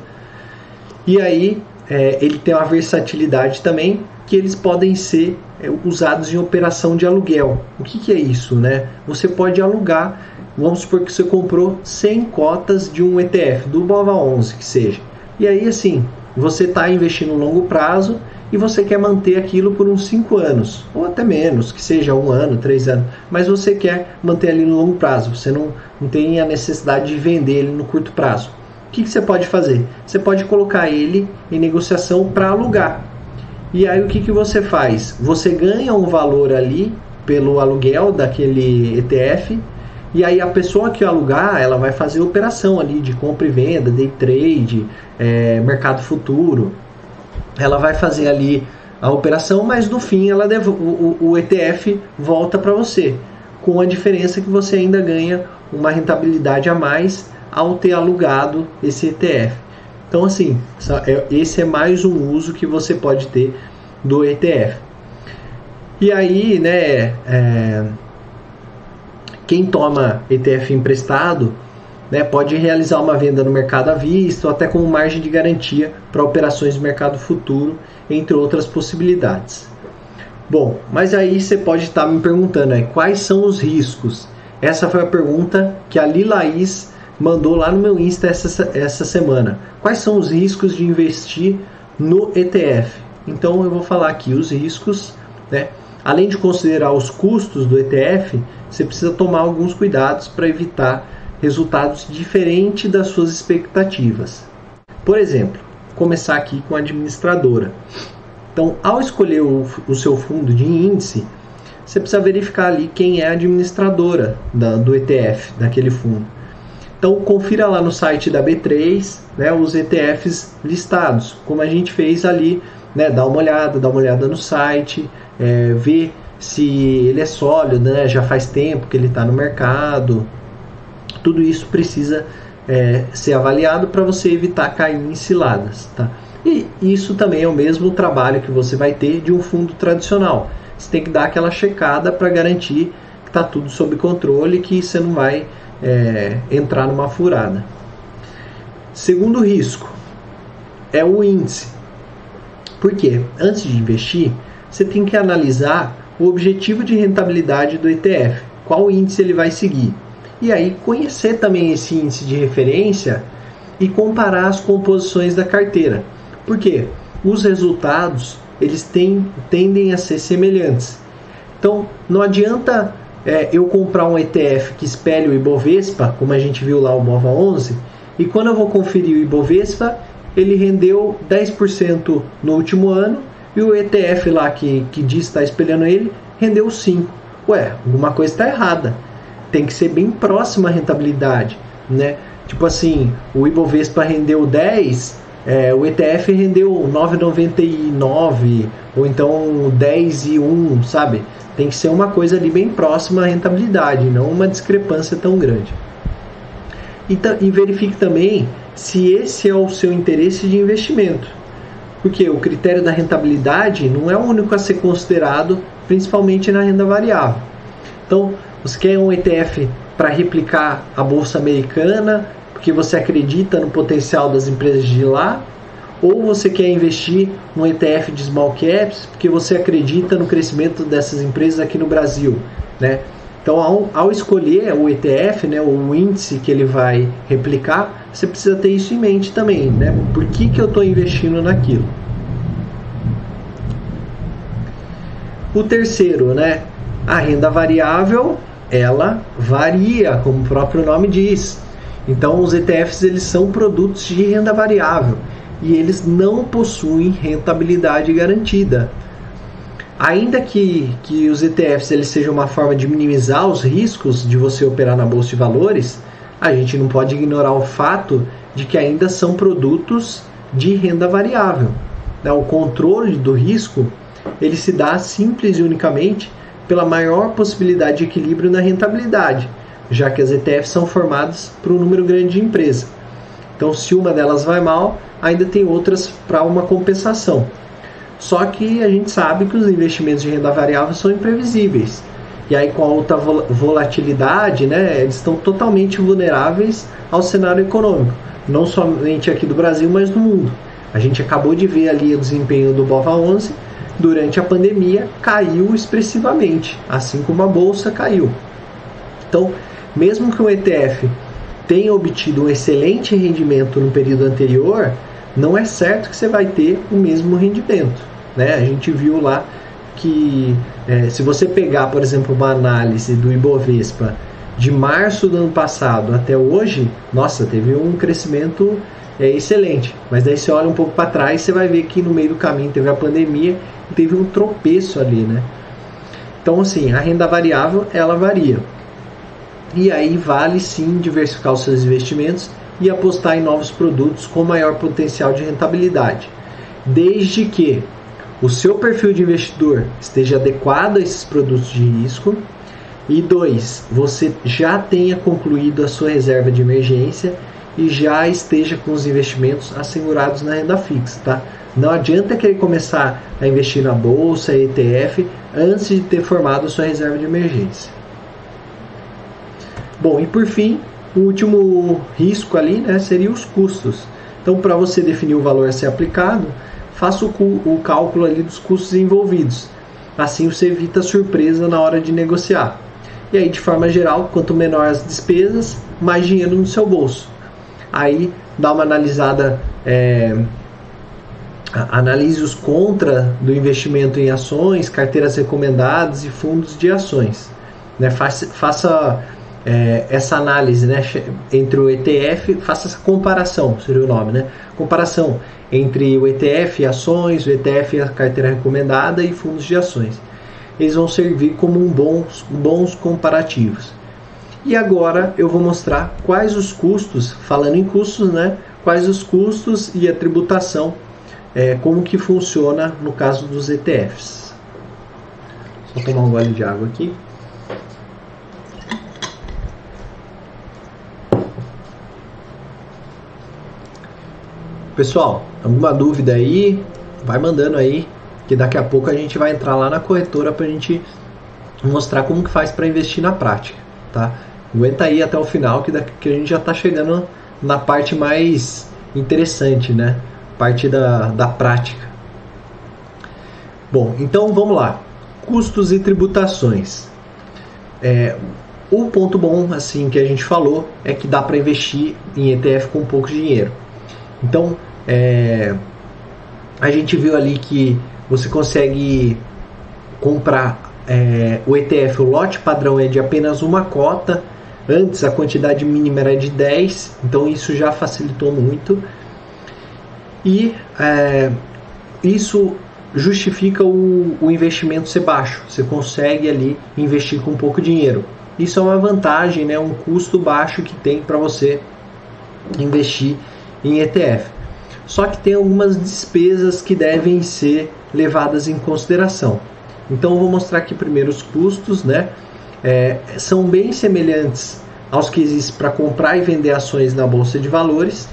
E aí é, ele tem uma versatilidade também que eles podem ser é, usados em operação de aluguel. O que, que é isso? Né? Você pode alugar, vamos supor que você comprou 100 cotas de um ETF, do BOVA 11 que seja. E aí assim, você está investindo no longo prazo e você quer manter aquilo por uns 5 anos, ou até menos, que seja um ano, três anos, mas você quer manter ali no longo prazo, você não, não tem a necessidade de vender ele no curto prazo. O que, que você pode fazer? Você pode colocar ele em negociação para alugar. E aí o que, que você faz? Você ganha um valor ali pelo aluguel daquele ETF e aí a pessoa que alugar, ela vai fazer operação ali de compra e venda, day trade, é, mercado futuro. Ela vai fazer ali a operação, mas no fim ela devo, o, o ETF volta para você, com a diferença que você ainda ganha uma rentabilidade a mais ao ter alugado esse ETF. Então, assim, é, esse é mais um uso que você pode ter do ETF. E aí, né, é, quem toma ETF emprestado né, pode realizar uma venda no mercado à vista ou até como margem de garantia para operações de mercado futuro, entre outras possibilidades. Bom, mas aí você pode estar me perguntando né, quais são os riscos. Essa foi a pergunta que a Lilaís mandou lá no meu Insta essa, essa semana. Quais são os riscos de investir no ETF? Então eu vou falar aqui os riscos, né? Além de considerar os custos do ETF, você precisa tomar alguns cuidados para evitar resultados diferentes das suas expectativas. Por exemplo, começar aqui com a administradora. Então, ao escolher o, o seu fundo de índice, você precisa verificar ali quem é a administradora da, do ETF, daquele fundo. Então confira lá no site da B3 né, os ETFs listados, como a gente fez ali, né, dá uma olhada, dá uma olhada no site, é, ver se ele é sólido, né, já faz tempo que ele está no mercado. Tudo isso precisa é, ser avaliado para você evitar cair em ciladas. Tá? E isso também é o mesmo trabalho que você vai ter de um fundo tradicional. Você tem que dar aquela checada para garantir que está tudo sob controle, que você não vai é, entrar numa furada. Segundo risco é o índice. Por quê? Antes de investir, você tem que analisar o objetivo de rentabilidade do ETF, qual índice ele vai seguir. E aí conhecer também esse índice de referência e comparar as composições da carteira. Por quê? os resultados eles têm, tendem a ser semelhantes. Então, não adianta é, eu comprar um ETF que espelhe o Ibovespa, como a gente viu lá o MOVA 11, e quando eu vou conferir o Ibovespa, ele rendeu 10% no último ano e o ETF lá que, que diz estar espelhando ele rendeu 5%. Ué, alguma coisa está errada. Tem que ser bem próxima à rentabilidade, né? Tipo assim, o Ibovespa rendeu 10, é, o ETF rendeu 9,99 ou então 10 e 1, sabe? Tem que ser uma coisa ali bem próxima à rentabilidade, não uma discrepância tão grande. E, e verifique também se esse é o seu interesse de investimento. Porque o critério da rentabilidade não é o único a ser considerado, principalmente na renda variável. Então, você quer um ETF para replicar a bolsa americana, porque você acredita no potencial das empresas de lá, ou você quer investir no ETF de small caps, porque você acredita no crescimento dessas empresas aqui no Brasil, né? Então, ao, ao escolher o ETF, né, o índice que ele vai replicar, você precisa ter isso em mente também, né? Por que, que eu estou investindo naquilo? O terceiro, né? A renda variável, ela varia, como o próprio nome diz. Então, os ETFs eles são produtos de renda variável e eles não possuem rentabilidade garantida. Ainda que, que os ETFs eles sejam uma forma de minimizar os riscos de você operar na bolsa de valores, a gente não pode ignorar o fato de que ainda são produtos de renda variável. Né? O controle do risco ele se dá simples e unicamente pela maior possibilidade de equilíbrio na rentabilidade, já que as ETFs são formadas por um número grande de empresas. Então, se uma delas vai mal, ainda tem outras para uma compensação. Só que a gente sabe que os investimentos de renda variável são imprevisíveis. E aí, com a alta volatilidade, né, eles estão totalmente vulneráveis ao cenário econômico, não somente aqui do Brasil, mas do mundo. A gente acabou de ver ali o desempenho do BOVA 11 durante a pandemia caiu expressivamente, assim como a bolsa caiu. Então, mesmo que o ETF tenha obtido um excelente rendimento no período anterior, não é certo que você vai ter o mesmo rendimento. Né? A gente viu lá que é, se você pegar, por exemplo, uma análise do Ibovespa de março do ano passado até hoje, nossa, teve um crescimento é, excelente. Mas daí você olha um pouco para trás, você vai ver que no meio do caminho teve a pandemia teve um tropeço ali, né? Então, assim, a renda variável ela varia. E aí vale sim diversificar os seus investimentos e apostar em novos produtos com maior potencial de rentabilidade, desde que o seu perfil de investidor esteja adequado a esses produtos de risco e dois, você já tenha concluído a sua reserva de emergência e já esteja com os investimentos assegurados na renda fixa, tá? Não adianta querer começar a investir na bolsa, ETF, antes de ter formado a sua reserva de emergência. Bom, e por fim, o último risco ali né, seria os custos. Então, para você definir o valor a ser aplicado, faça o, o cálculo ali dos custos envolvidos. Assim você evita surpresa na hora de negociar. E aí, de forma geral, quanto menor as despesas, mais dinheiro no seu bolso. Aí dá uma analisada, é, analise os contra do investimento em ações, carteiras recomendadas e fundos de ações. Né? Faça, faça é, essa análise né, entre o ETF, faça essa comparação, seria o nome, né? Comparação entre o ETF e ações, o ETF e a carteira recomendada e fundos de ações. Eles vão servir como um bons, bons comparativos. E agora eu vou mostrar quais os custos, falando em custos, né? Quais os custos e a tributação, é, como que funciona no caso dos ETFs. Só tomar um gole de água aqui. Pessoal, alguma dúvida aí? Vai mandando aí, que daqui a pouco a gente vai entrar lá na corretora para a gente mostrar como que faz para investir na prática, tá? Aguenta aí até o final que, daqui, que a gente já está chegando na parte mais interessante, né? Parte da, da prática. Bom, então vamos lá. Custos e tributações. É, o ponto bom, assim, que a gente falou é que dá para investir em ETF com pouco dinheiro. Então, é, a gente viu ali que você consegue comprar é, o ETF, o lote padrão é de apenas uma cota. Antes a quantidade mínima era de 10, então isso já facilitou muito. E é, isso justifica o, o investimento ser baixo. Você consegue ali investir com pouco dinheiro. Isso é uma vantagem, né, um custo baixo que tem para você investir em ETF. Só que tem algumas despesas que devem ser levadas em consideração. Então eu vou mostrar aqui primeiro os custos, né? É, são bem semelhantes aos que existem para comprar e vender ações na bolsa de valores.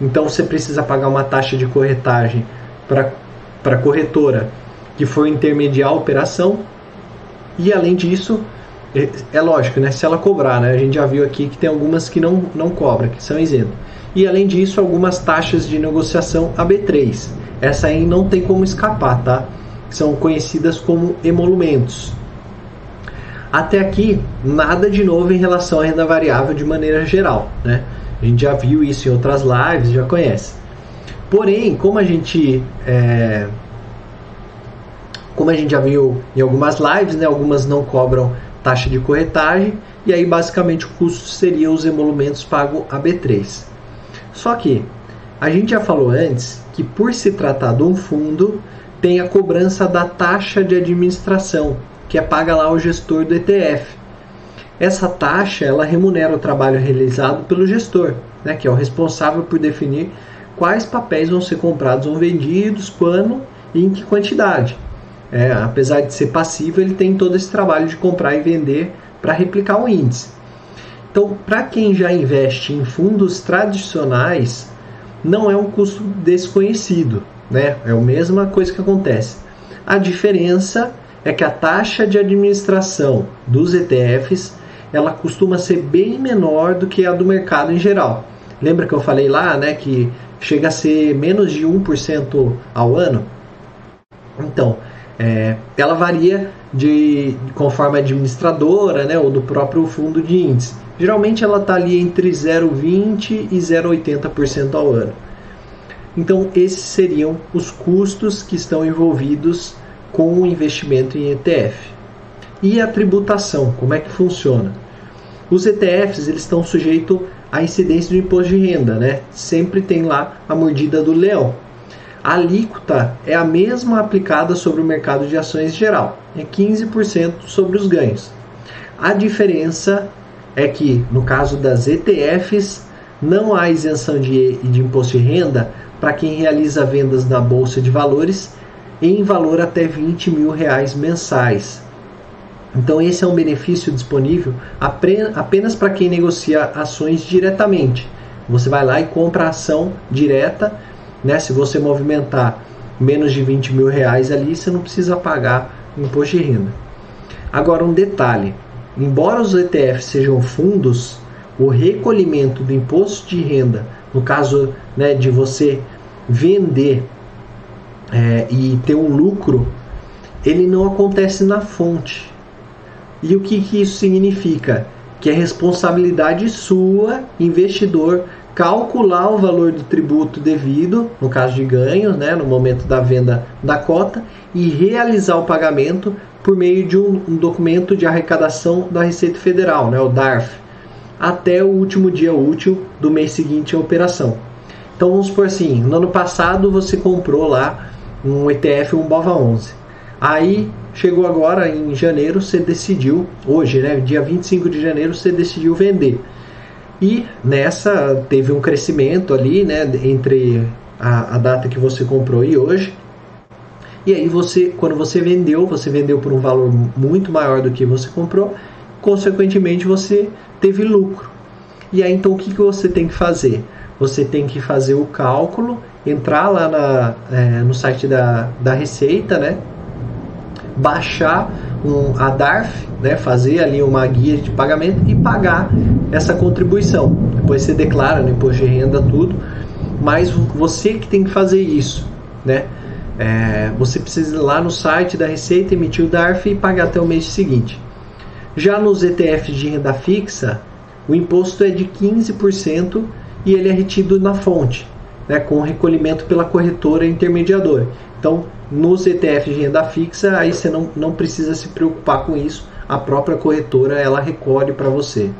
Então você precisa pagar uma taxa de corretagem para a corretora que for intermediar a operação. E além disso, é, é, lógico, né? Se ela cobrar, né? A gente já viu aqui que tem algumas que não, não cobram, que são isentas e além disso algumas taxas de negociação AB3. Essa aí não tem como escapar, tá? São conhecidas como emolumentos. Até aqui, nada de novo em relação à renda variável de maneira geral, né? A gente já viu isso em outras lives, já conhece. Porém, como a gente é, como a gente já viu em algumas lives, né, algumas não cobram taxa de corretagem e aí basicamente o custo seria os emolumentos pago a B3. Só que a gente já falou antes que por se tratar de um fundo, tem a cobrança da taxa de administração, que é paga lá ao gestor do ETF. Essa taxa ela remunera o trabalho realizado pelo gestor, né, que é o responsável por definir quais papéis vão ser comprados ou vendidos, quando e em que quantidade. É, apesar de ser passivo, ele tem todo esse trabalho de comprar e vender para replicar o índice. Então, para quem já investe em fundos tradicionais, não é um custo desconhecido, né? É a mesma coisa que acontece. A diferença é que a taxa de administração dos ETFs ela costuma ser bem menor do que a do mercado em geral. Lembra que eu falei lá, né, que chega a ser menos de 1% ao ano? Então, é, ela varia de conforme a administradora, né, ou do próprio fundo de índice. Geralmente ela está ali entre 0,20% e 0,80% ao ano. Então, esses seriam os custos que estão envolvidos com o investimento em ETF. E a tributação, como é que funciona? Os ETFs eles estão sujeitos à incidência do imposto de renda, né? Sempre tem lá a mordida do leão. A alíquota é a mesma aplicada sobre o mercado de ações geral, é 15% sobre os ganhos. A diferença é que, no caso das ETFs, não há isenção de, de imposto de renda para quem realiza vendas na Bolsa de Valores em valor até 20 mil reais mensais. Então, esse é um benefício disponível apenas para quem negocia ações diretamente. Você vai lá e compra ação direta, né? Se você movimentar menos de 20 mil reais ali, você não precisa pagar imposto de renda. Agora, um detalhe: Embora os ETFs sejam fundos, o recolhimento do imposto de renda, no caso né, de você vender é, e ter um lucro, ele não acontece na fonte. E o que, que isso significa? Que é responsabilidade sua, investidor, calcular o valor do tributo devido, no caso de ganhos, né, no momento da venda da cota, e realizar o pagamento por meio de um, um documento de arrecadação da Receita Federal, né, o DARF, até o último dia útil do mês seguinte à operação. Então vamos supor assim, no ano passado você comprou lá um ETF, um BOVA 11. Aí chegou agora em janeiro, você decidiu, hoje, né, dia 25 de janeiro, você decidiu vender. E nessa teve um crescimento ali, né, entre a, a data que você comprou e hoje. E aí você, quando você vendeu, você vendeu por um valor muito maior do que você comprou, consequentemente você teve lucro. E aí então o que, que você tem que fazer? Você tem que fazer o cálculo, entrar lá na, é, no site da, da Receita, né? baixar um, a DARF, né? fazer ali uma guia de pagamento e pagar essa contribuição. Depois você declara no imposto de renda tudo, mas você que tem que fazer isso, né? É, você precisa ir lá no site da Receita, emitir o DARF e pagar até o mês seguinte. Já nos ETFs de renda fixa, o imposto é de 15% e ele é retido na fonte. Né, com recolhimento pela corretora intermediadora. Então, nos ETFs de renda fixa, aí você não, não precisa se preocupar com isso, a própria corretora ela recolhe para você.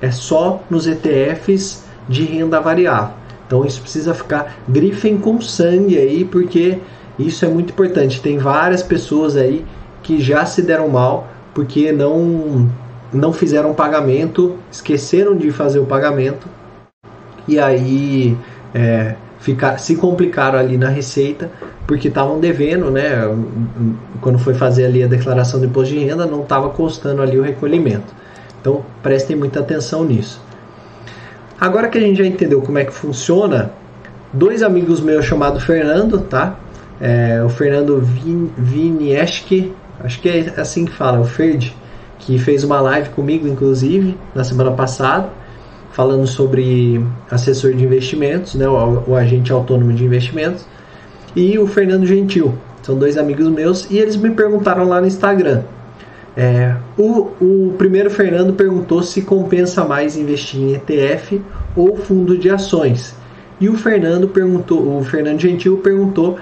É só nos ETFs de renda variável. Então isso precisa ficar grifem com sangue aí, porque isso é muito importante. Tem várias pessoas aí que já se deram mal porque não não fizeram pagamento, esqueceram de fazer o pagamento e aí é, ficar, se complicaram ali na receita porque estavam devendo, né? Quando foi fazer ali a declaração de imposto de renda, não estava custando ali o recolhimento. Então prestem muita atenção nisso. Agora que a gente já entendeu como é que funciona, dois amigos meus chamados Fernando, tá? É, o Fernando Vin, acho que é assim que fala, o Ferd, que fez uma live comigo, inclusive, na semana passada, falando sobre assessor de investimentos, né, o, o agente autônomo de investimentos, e o Fernando Gentil, são dois amigos meus, e eles me perguntaram lá no Instagram. É, o, o primeiro Fernando perguntou se compensa mais investir em ETF ou fundo de ações. E o Fernando perguntou, o Fernando Gentil perguntou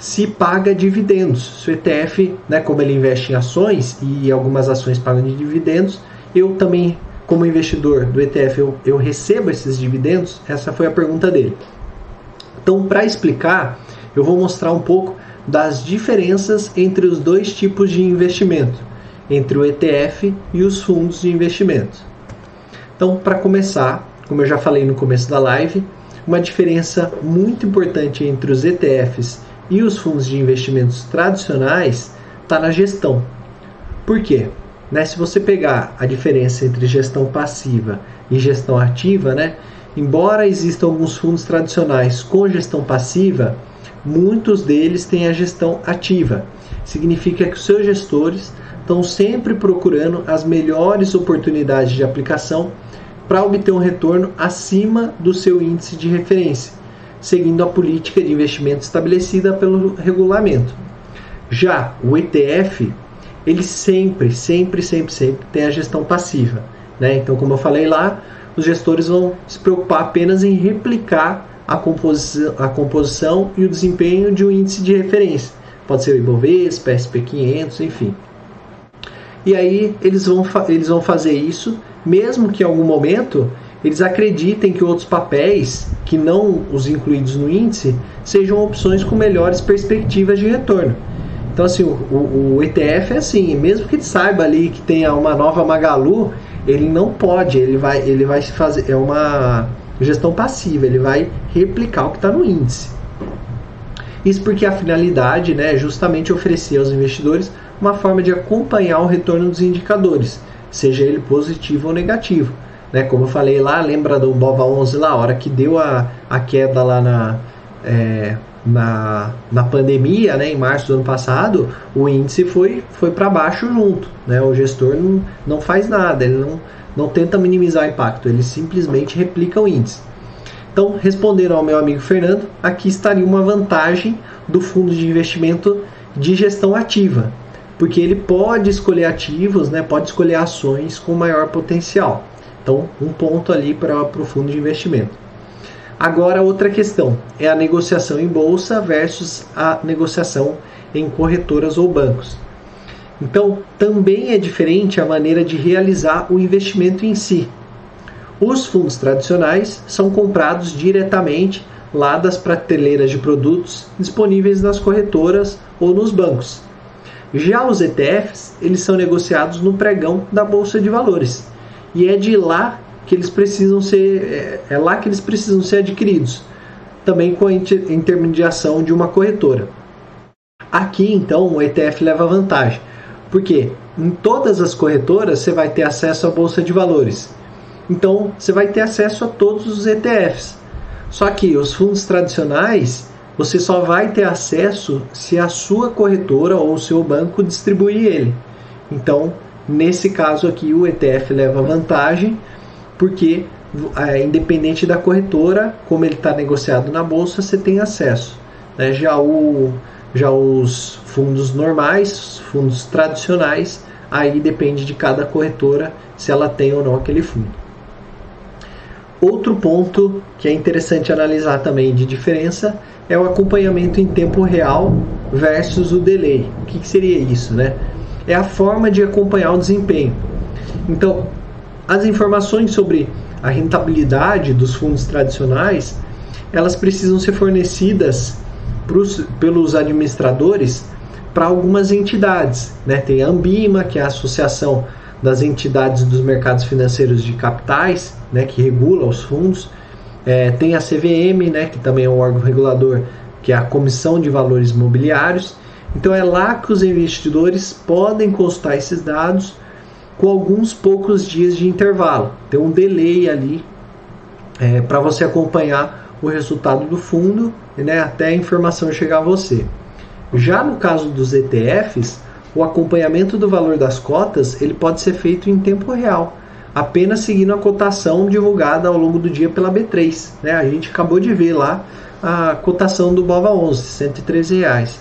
se paga dividendos. Se o ETF, né, como ele investe em ações e algumas ações pagam de dividendos, eu também, como investidor do ETF, eu, eu recebo esses dividendos? Essa foi a pergunta dele. Então, para explicar, eu vou mostrar um pouco das diferenças entre os dois tipos de investimento, entre o ETF e os fundos de investimento. Então, para começar, como eu já falei no começo da live, uma diferença muito importante entre os ETFs e os fundos de investimentos tradicionais está na gestão. Por quê? Né, se você pegar a diferença entre gestão passiva e gestão ativa, né, embora existam alguns fundos tradicionais com gestão passiva, muitos deles têm a gestão ativa. Significa que os seus gestores estão sempre procurando as melhores oportunidades de aplicação para obter um retorno acima do seu índice de referência seguindo a política de investimento estabelecida pelo regulamento. Já o ETF, ele sempre, sempre, sempre, sempre tem a gestão passiva. Né? Então, como eu falei lá, os gestores vão se preocupar apenas em replicar a composição, a composição e o desempenho de um índice de referência. Pode ser o Ibovespa, SP500, enfim. E aí eles vão, eles vão fazer isso, mesmo que em algum momento eles acreditem que outros papéis, que não os incluídos no índice, sejam opções com melhores perspectivas de retorno. Então, assim, o, o, o ETF é assim, mesmo que ele saiba ali que tenha uma nova Magalu, ele não pode, ele vai, ele vai fazer, é uma gestão passiva, ele vai replicar o que está no índice. Isso porque a finalidade né, é justamente oferecer aos investidores uma forma de acompanhar o retorno dos indicadores, seja ele positivo ou negativo. Né? Como eu falei lá, lembra do Bova 11 lá, a hora que deu a, a queda lá na, é, na, na pandemia, né, em março do ano passado, o índice foi, foi para baixo junto. Né? O gestor não, não faz nada, ele não, não tenta minimizar o impacto, ele simplesmente replica o índice. Então, respondendo ao meu amigo Fernando, aqui estaria uma vantagem do fundo de investimento de gestão ativa, porque ele pode escolher ativos, né, pode escolher ações com maior potencial. Então, um ponto ali para o fundo de investimento. Agora, outra questão é a negociação em bolsa versus a negociação em corretoras ou bancos. Então, também é diferente a maneira de realizar o investimento em si. Os fundos tradicionais são comprados diretamente lá das prateleiras de produtos disponíveis nas corretoras ou nos bancos. Já os ETFs, eles são negociados no pregão da bolsa de valores e é de lá que eles precisam ser é, é lá que eles precisam ser adquiridos, também com a intermediação de uma corretora. Aqui então o ETF leva vantagem, porque em todas as corretoras você vai ter acesso à bolsa de valores. Então você vai ter acesso a todos os ETFs. Só que os fundos tradicionais você só vai ter acesso se a sua corretora ou o seu banco distribuir ele. Então Nesse caso aqui, o ETF leva vantagem, porque é, independente da corretora, como ele está negociado na bolsa, você tem acesso. Né? Já, o, já os fundos normais, fundos tradicionais, aí depende de cada corretora se ela tem ou não aquele fundo. Outro ponto que é interessante analisar também de diferença é o acompanhamento em tempo real versus o delay. O que, que seria isso, né? É a forma de acompanhar o desempenho. Então, as informações sobre a rentabilidade dos fundos tradicionais, elas precisam ser fornecidas pros, pelos administradores para algumas entidades. Né? Tem a Ambima, que é a Associação das Entidades dos Mercados Financeiros de Capitais, né, que regula os fundos. É, tem a CVM, né, que também é um órgão regulador, que é a Comissão de Valores Mobiliários. Então é lá que os investidores podem consultar esses dados com alguns poucos dias de intervalo. Tem um delay ali é, para você acompanhar o resultado do fundo né, até a informação chegar a você. Já no caso dos ETFs, o acompanhamento do valor das cotas ele pode ser feito em tempo real, apenas seguindo a cotação divulgada ao longo do dia pela B3. Né? A gente acabou de ver lá a cotação do BOVA 11, 113 reais.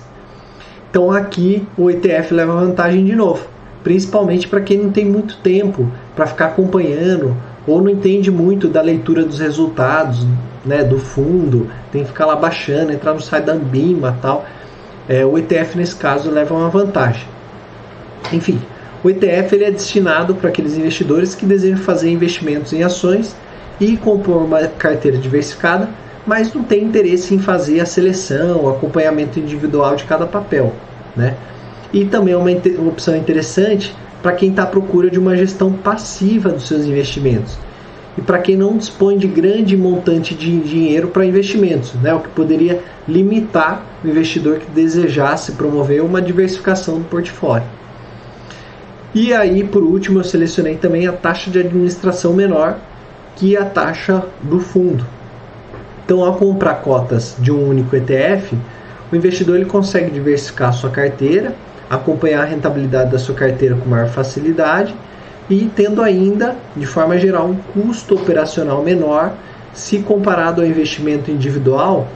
Então aqui o ETF leva vantagem de novo principalmente para quem não tem muito tempo para ficar acompanhando ou não entende muito da leitura dos resultados né, do fundo, tem que ficar lá baixando, entrar no site da Ambima tal. É, o ETF nesse caso leva uma vantagem. Enfim, o ETF ele é destinado para aqueles investidores que desejam fazer investimentos em ações e compor uma carteira diversificada, mas não tem interesse em fazer a seleção, o acompanhamento individual de cada papel. Né? E também é uma, opção interessante para quem está à procura de uma gestão passiva dos seus investimentos. E para quem não dispõe de grande montante de dinheiro para investimentos, né? o que poderia limitar o investidor que desejasse promover uma diversificação do portfólio. E aí, por último, eu selecionei também a taxa de administração menor que a taxa do fundo. Então, ao comprar cotas de um único ETF, o investidor ele consegue diversificar a sua carteira acompanhar a rentabilidade da sua carteira com maior facilidade e tendo ainda, de forma geral, um custo operacional menor se comparado ao investimento individual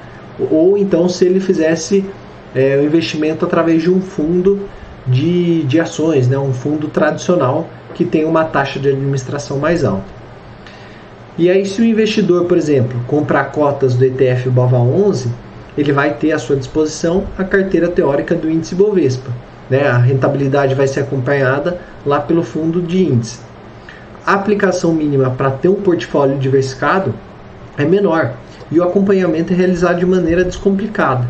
ou então se ele fizesse é, o investimento através de um fundo de, de ações, né, um fundo tradicional que tem uma taxa de administração mais alta. E aí, se o investidor, por exemplo, comprar cotas do ETF BOVA11, ele vai ter à sua disposição a carteira teórica do índice Bovespa né? A rentabilidade vai ser acompanhada lá pelo fundo de índice. A aplicação mínima para ter um portfólio diversificado é menor e o acompanhamento é realizado de maneira descomplicada.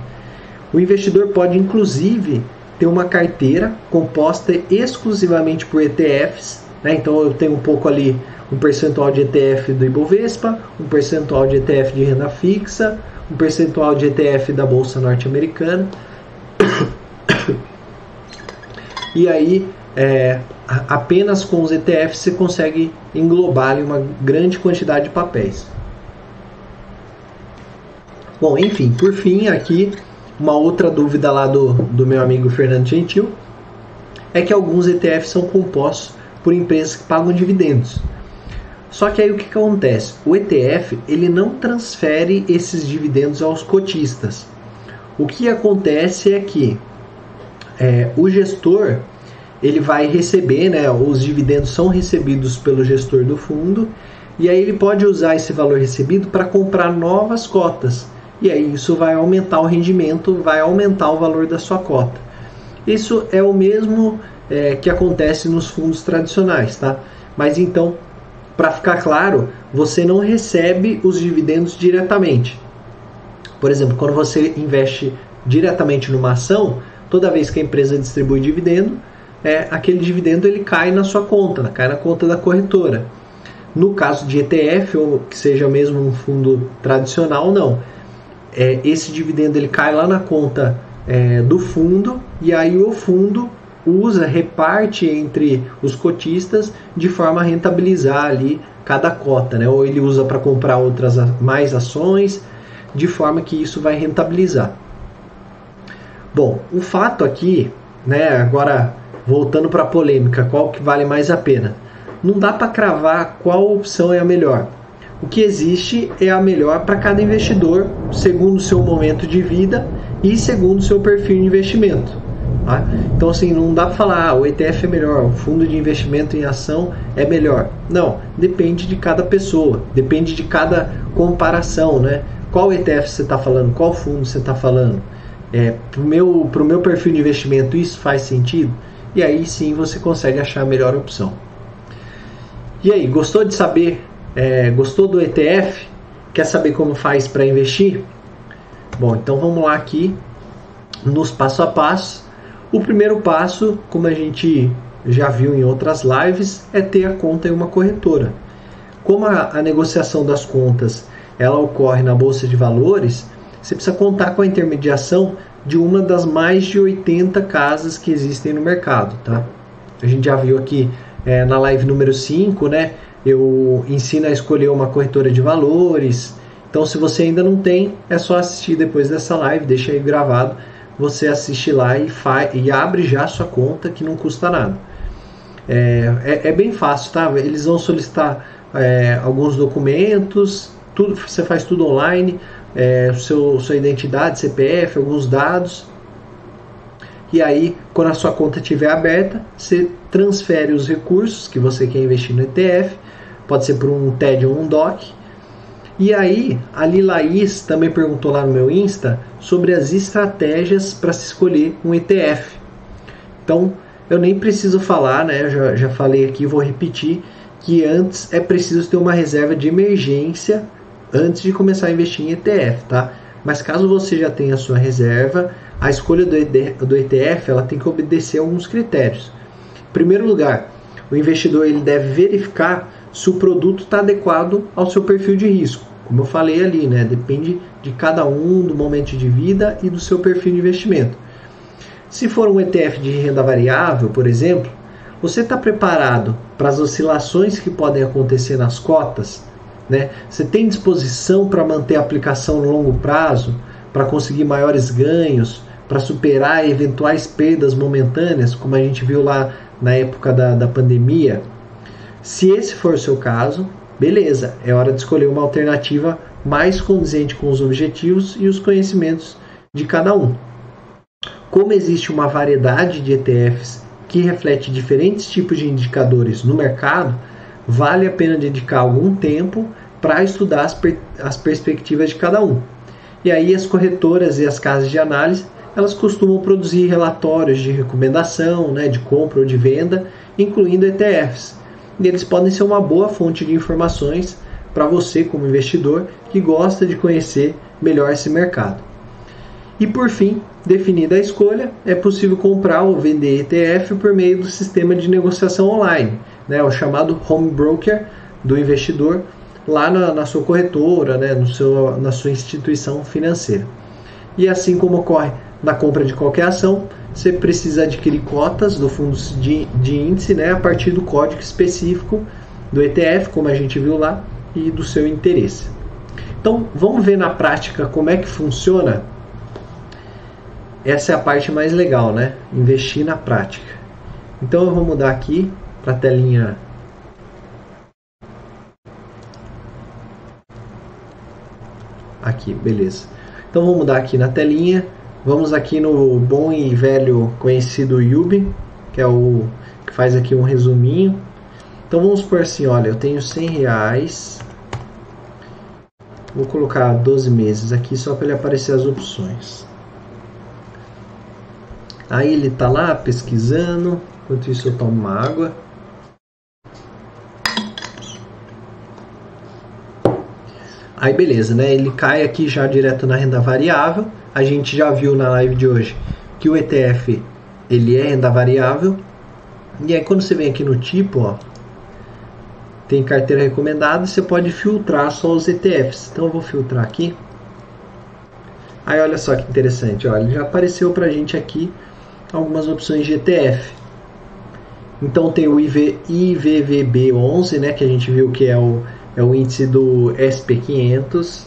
O investidor pode, inclusive, ter uma carteira composta exclusivamente por ETFs. Né? Então, eu tenho um pouco ali um percentual de ETF do Ibovespa, um percentual de ETF de renda fixa, um percentual de ETF da Bolsa Norte-Americana e aí é, apenas com os ETFs você consegue englobar uma grande quantidade de papéis. Bom, enfim, por fim, aqui uma outra dúvida lá do, do meu amigo Fernando Gentil é que alguns ETFs são compostos por empresas que pagam dividendos. Só que aí o que, que acontece? O ETF ele não transfere esses dividendos aos cotistas. O que acontece é que é, o gestor ele vai receber, né, os dividendos são recebidos pelo gestor do fundo e aí ele pode usar esse valor recebido para comprar novas cotas. E aí isso vai aumentar o rendimento, vai aumentar o valor da sua cota. Isso é o mesmo é, que acontece nos fundos tradicionais, tá? Mas então, para ficar claro, você não recebe os dividendos diretamente. Por exemplo, quando você investe diretamente numa ação, toda vez que a empresa distribui dividendo, é, aquele dividendo ele cai na sua conta, cai na conta da corretora. No caso de ETF, ou que seja mesmo um fundo tradicional, não. É, esse dividendo ele cai lá na conta é, do fundo e aí o fundo usa, reparte entre os cotistas de forma a rentabilizar ali cada cota, né? Ou ele usa para comprar outras mais ações, de forma que isso vai rentabilizar. Bom, o fato aqui, né, agora voltando para a polêmica, qual que vale mais a pena? Não dá para cravar qual opção é a melhor. O que existe é a melhor para cada investidor, segundo o seu momento de vida e segundo o seu perfil de investimento. Tá? Então, assim, não dá para falar ah, o ETF é melhor, o fundo de investimento em ação é melhor. Não, depende de cada pessoa, depende de cada comparação, né? Qual ETF você está falando, qual fundo você está falando. É, para o meu, pro meu perfil de investimento isso faz sentido? E aí sim você consegue achar a melhor opção. E aí, gostou de saber? É, gostou do ETF? Quer saber como faz para investir? Bom, então vamos lá aqui nos passo a passo. O primeiro passo, como a gente já viu em outras lives, é ter a conta em uma corretora. Como a, a negociação das contas ela ocorre na bolsa de valores, você precisa contar com a intermediação de uma das mais de 80 casas que existem no mercado, tá? A gente já viu aqui é, na live número 5, né? Eu ensino a escolher uma corretora de valores. Então, se você ainda não tem, é só assistir depois dessa live, deixa aí gravado você assiste lá e, e abre já a sua conta que não custa nada. É, é, é bem fácil, tá? Eles vão solicitar é, alguns documentos, tudo, você faz tudo online, é, seu, sua identidade, CPF, alguns dados. E aí, quando a sua conta estiver aberta, você transfere os recursos que você quer investir no ETF, pode ser por um TED ou um DOC, e aí, a Lilaís também perguntou lá no meu Insta sobre as estratégias para se escolher um ETF. Então, eu nem preciso falar, né? Eu já, já falei aqui, vou repetir, que antes é preciso ter uma reserva de emergência antes de começar a investir em ETF, tá? Mas caso você já tenha a sua reserva, a escolha do ETF ela tem que obedecer a alguns critérios. Em primeiro lugar, o investidor ele deve verificar se o produto está adequado ao seu perfil de risco. Como eu falei ali, né? Depende de cada um, do momento de vida e do seu perfil de investimento. Se for um ETF de renda variável, por exemplo, você está preparado para as oscilações que podem acontecer nas cotas? Né? Você tem disposição para manter a aplicação no longo prazo, para conseguir maiores ganhos, para superar eventuais perdas momentâneas, como a gente viu lá na época da, da pandemia? Se esse for o seu caso, beleza, é hora de escolher uma alternativa mais condizente com os objetivos e os conhecimentos de cada um. Como existe uma variedade de ETFs que reflete diferentes tipos de indicadores no mercado, vale a pena dedicar algum tempo para estudar as, per as perspectivas de cada um. E aí as corretoras e as casas de análise elas costumam produzir relatórios de recomendação, né, de compra ou de venda, incluindo ETFs, e eles podem ser uma boa fonte de informações para você, como investidor, que gosta de conhecer melhor esse mercado. E por fim, definida a escolha, é possível comprar ou vender ETF por meio do sistema de negociação online, né, o chamado home broker do investidor, lá na, na sua corretora, né, no seu, na sua instituição financeira. E assim como ocorre na compra de qualquer ação, você precisa adquirir cotas do fundo de, de índice né, a partir do código específico do ETF, como a gente viu lá, e do seu interesse. Então, vamos ver na prática como é que funciona. Essa é a parte mais legal, né? Investir na prática. Então, eu vou mudar aqui para a telinha aqui, beleza. Então vou mudar aqui na telinha Vamos aqui no bom e velho conhecido Yubi, que é o que faz aqui um resuminho. Então vamos por assim, olha, eu tenho 100 reais. Vou colocar 12 meses aqui só para ele aparecer as opções. Aí ele tá lá pesquisando, enquanto isso eu tomo uma água. Aí beleza, né? Ele cai aqui já direto na renda variável a gente já viu na live de hoje que o ETF ele é renda variável. E aí quando você vem aqui no tipo, ó, tem carteira recomendada, você pode filtrar só os ETFs. Então eu vou filtrar aqui. Aí olha só que interessante, ó, ele já apareceu pra gente aqui algumas opções de ETF. Então tem o IV, IVVB11, né, que a gente viu que é o, é o índice do SP500.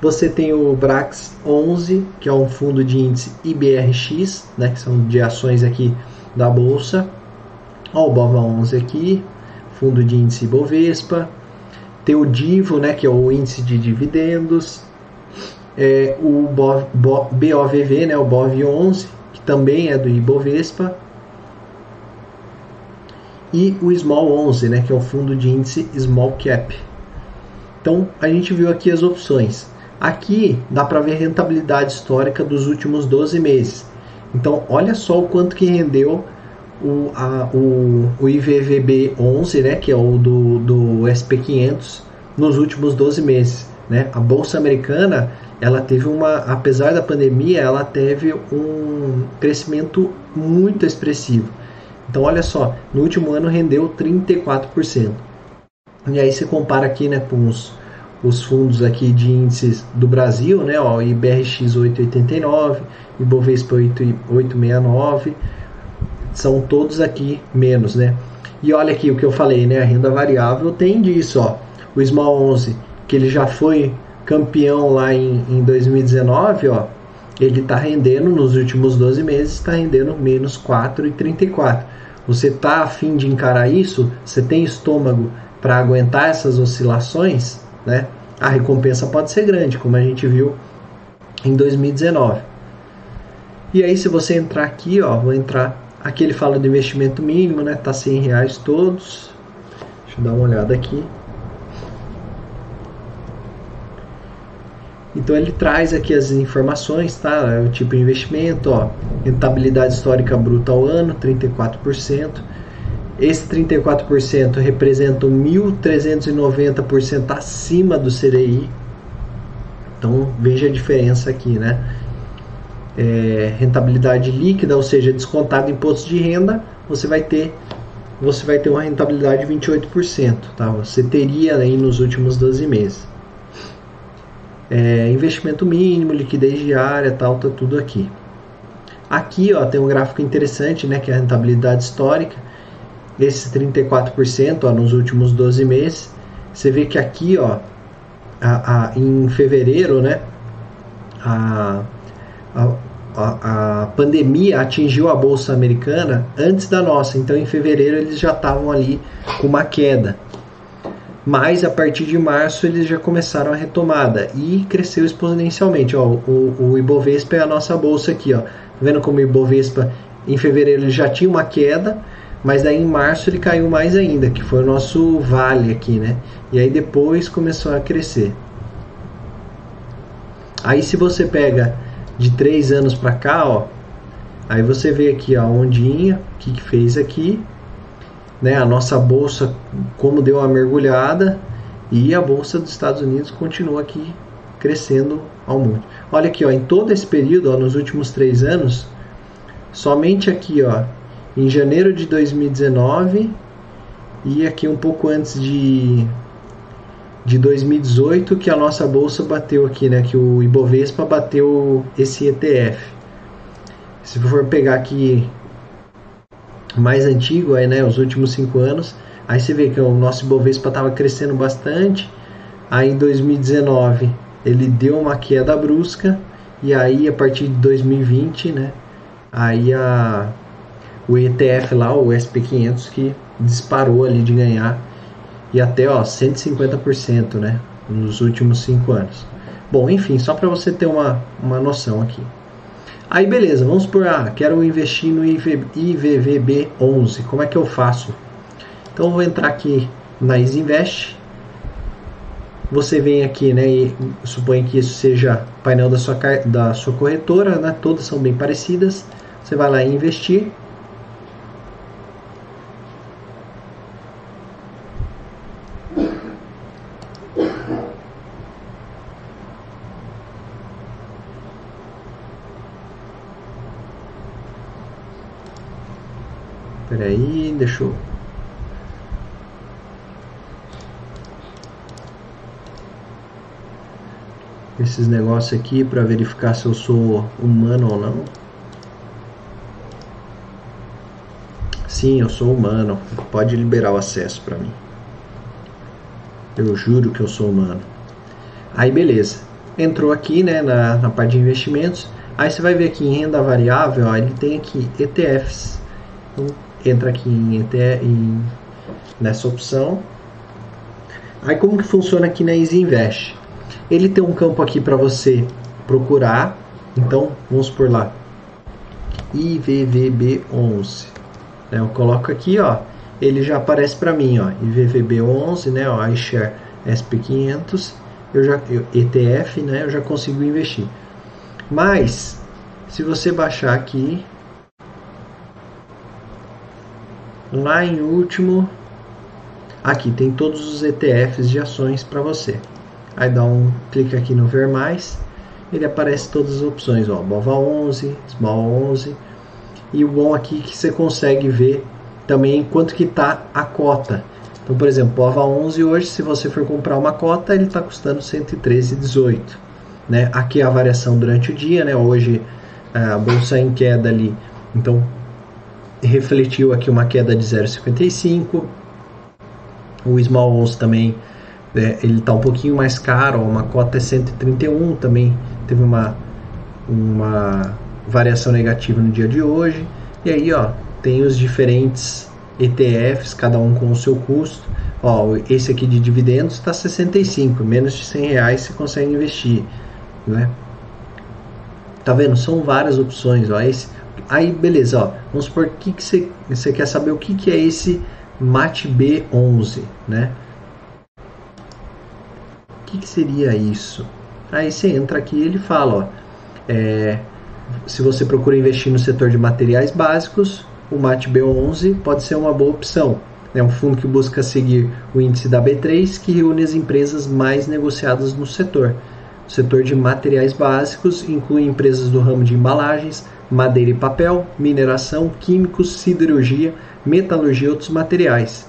Você tem o Brax 11, que é um fundo de índice IBRX, né, que são de ações aqui da bolsa. Ó, o BOVA 11 aqui, fundo de índice Bovespa. Tem o Divo, né, que é o índice de dividendos. É, o BOV, BOVV, né, o BOV 11, que também é do Ibovespa, e o Small 11, né, que é o fundo de índice Small Cap. Então a gente viu aqui as opções. Aqui dá para ver a rentabilidade histórica dos últimos 12 meses. Então olha só o quanto que rendeu o, a, o, o IVVB 11, né, que é o do, do SP500, nos últimos 12 meses. Né? A Bolsa Americana, ela teve uma, apesar da pandemia, ela teve um crescimento muito expressivo. Então olha só, no último ano rendeu 34%. E aí você compara aqui né, com os, os fundos aqui de índices do Brasil, né, ó, IBRX 889, Ibovespa 869, são todos aqui menos, né? E olha aqui o que eu falei, né? A renda variável tem disso, ó. O Small 11, que ele já foi campeão lá em, em 2019, ó. Ele está rendendo nos últimos 12 meses, está rendendo menos 4,34. Você está afim de encarar isso? Você tem estômago para aguentar essas oscilações? Né? A recompensa pode ser grande, como a gente viu em 2019. E aí, se você entrar aqui, ó, vou entrar. Aqui ele fala do investimento mínimo, né? Tá 100 reais todos. Deixa eu dar uma olhada aqui. Então ele traz aqui as informações, tá? É o tipo de investimento, ó, rentabilidade histórica bruta ao ano, 34%. Esse 34% representa 1.390% acima do CDI. Então veja a diferença aqui, né? É, rentabilidade líquida, ou seja, descontado imposto de renda, você vai ter você vai ter uma rentabilidade de 28%, tá? Você teria aí nos últimos 12 meses é, investimento mínimo, liquidez diária, tal, tá tudo aqui. Aqui ó, tem um gráfico interessante, né, que é a rentabilidade histórica. Esse 34% ó, nos últimos 12 meses. Você vê que aqui, ó, a, a, em fevereiro, né, a, a, a, pandemia atingiu a bolsa americana antes da nossa. Então, em fevereiro eles já estavam ali com uma queda mas a partir de março eles já começaram a retomada e cresceu exponencialmente. Ó, o, o Ibovespa é a nossa bolsa aqui, ó. Tá vendo como o Ibovespa em fevereiro ele já tinha uma queda, mas daí em março ele caiu mais ainda, que foi o nosso vale aqui, né? E aí depois começou a crescer. Aí se você pega de três anos para cá, ó, aí você vê aqui a ondinha, o que, que fez aqui, né, a nossa bolsa como deu uma mergulhada e a bolsa dos Estados Unidos continua aqui crescendo ao mundo. Olha aqui, ó, em todo esse período, ó, nos últimos três anos, somente aqui, ó, em janeiro de 2019 e aqui um pouco antes de de 2018 que a nossa bolsa bateu aqui, né, que o Ibovespa bateu esse ETF. Se for pegar aqui mais antigo, aí, né, os últimos cinco anos, aí você vê que o nosso Ibovespa estava crescendo bastante, aí em 2019 ele deu uma queda brusca, e aí a partir de 2020, né, aí a, o ETF lá, o SP500, que disparou ali de ganhar, e até ó, 150%, né, nos últimos cinco anos. Bom, enfim, só para você ter uma, uma noção aqui. Aí beleza, vamos por ah, quero investir no IVVB 11. Como é que eu faço? Então vou entrar aqui na Isinvest. Você vem aqui, né, e supõe que isso seja painel da sua da sua corretora, né? Todas são bem parecidas. Você vai lá em investir. Aí, deixa eu... Esses negócios aqui para verificar se eu sou humano ou não. Sim, eu sou humano. Pode liberar o acesso para mim. Eu juro que eu sou humano. Aí beleza. Entrou aqui né, na, na parte de investimentos. Aí você vai ver aqui em renda variável, ó, ele tem aqui ETFs. Então, entra aqui em, em, nessa opção. Aí como que funciona aqui na Easy Invest? Ele tem um campo aqui para você procurar. Então, vamos por lá. IVVB11. Né? Eu coloco aqui, ó, ele já aparece para mim, ó, IVVB11, né, ó, iShare SP500, eu já eu, ETF, né, eu já consigo investir. Mas se você baixar aqui lá em último, aqui tem todos os ETFs de ações para você. Aí dá um clique aqui no ver mais, ele aparece todas as opções, ó, BOVA 11, Small 11, e o bom aqui é que você consegue ver também quanto que está a cota. Então, por exemplo, o AVA 11 hoje, se você for comprar uma cota, ele está custando 113,18. Né? Aqui é a variação durante o dia, né? Hoje a bolsa em queda ali, então refletiu aqui uma queda de 0,55. O Small 11 também, né, ele está um pouquinho mais caro, uma cota é 131 também, teve uma, uma variação negativa no dia de hoje. E aí, ó, tem os diferentes ETFs, cada um com o seu custo. Ó, esse aqui de dividendos está 65, menos de 100 reais você consegue investir, né? Tá vendo? São várias opções, ó. Esse, aí, beleza, ó. Vamos supor que, você quer saber o que, que é esse MAT B11, né? O que, que seria isso? Aí você entra aqui e ele fala, ó. É, se você procura investir no setor de materiais básicos, o MAT B11 pode ser uma boa opção. É um fundo que busca seguir o índice da B3, que reúne as empresas mais negociadas no setor. O setor de materiais básicos inclui empresas do ramo de embalagens, madeira e papel, mineração, químicos, siderurgia, metalurgia e outros materiais.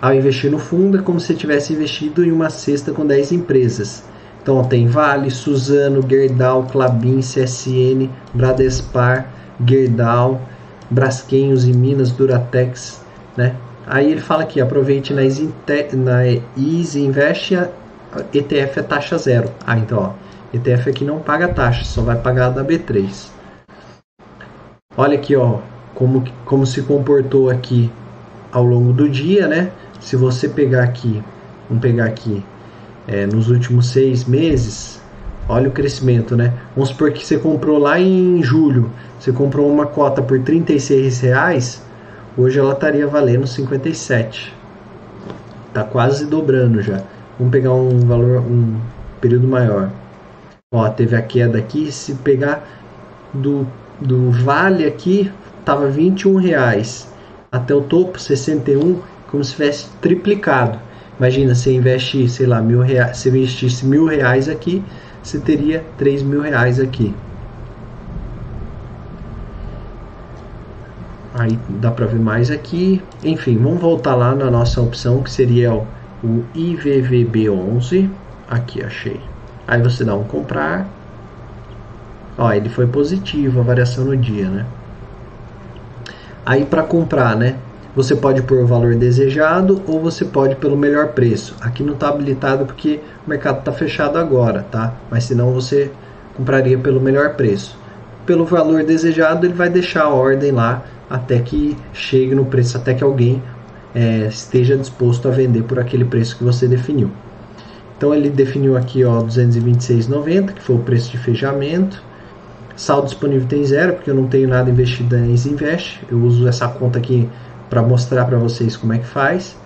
Ao investir no fundo, é como se tivesse investido em uma cesta com 10 empresas. Então tem Vale, Suzano, Gerdau, Clabin, CSN, Bradespar, Gerdau, Brasquenhos e Minas, Duratex, né? Aí ele fala aqui, aproveite na Easy, na Easy Invest a ETF é taxa zero. Ah, então, ó, ETF aqui não paga taxa, só vai pagar da B3. Olha aqui, ó, como, como se comportou aqui ao longo do dia, né? Se você pegar aqui, vamos pegar aqui é, nos últimos seis meses, olha o crescimento, né? Vamos supor que você comprou lá em julho, você comprou uma cota por 36 reais, hoje ela estaria valendo 57. Tá quase dobrando já. Vamos pegar um valor, um período maior. Ó, teve a queda aqui. Se pegar do, do vale aqui, tava 21 reais até o topo 61, como se tivesse triplicado. Imagina, você investe, sei lá, mil reais, se investisse mil reais aqui, você teria três mil reais aqui. Aí dá para ver mais aqui. Enfim, vamos voltar lá na nossa opção que seria o, o IVVB11. Aqui, achei. Aí você dá um comprar. Ó, ele foi positivo a variação no dia, né? Aí para comprar, né? Você pode pôr o valor desejado ou você pode pelo melhor preço. Aqui não está habilitado porque o mercado está fechado agora, tá? Mas senão você compraria pelo melhor preço. Pelo valor desejado, ele vai deixar a ordem lá até que chegue no preço, até que alguém é, esteja disposto a vender por aquele preço que você definiu. Então ele definiu aqui ó 226,90 que foi o preço de fechamento. Saldo disponível tem zero porque eu não tenho nada investido em Invest. Eu uso essa conta aqui para mostrar para vocês como é que faz.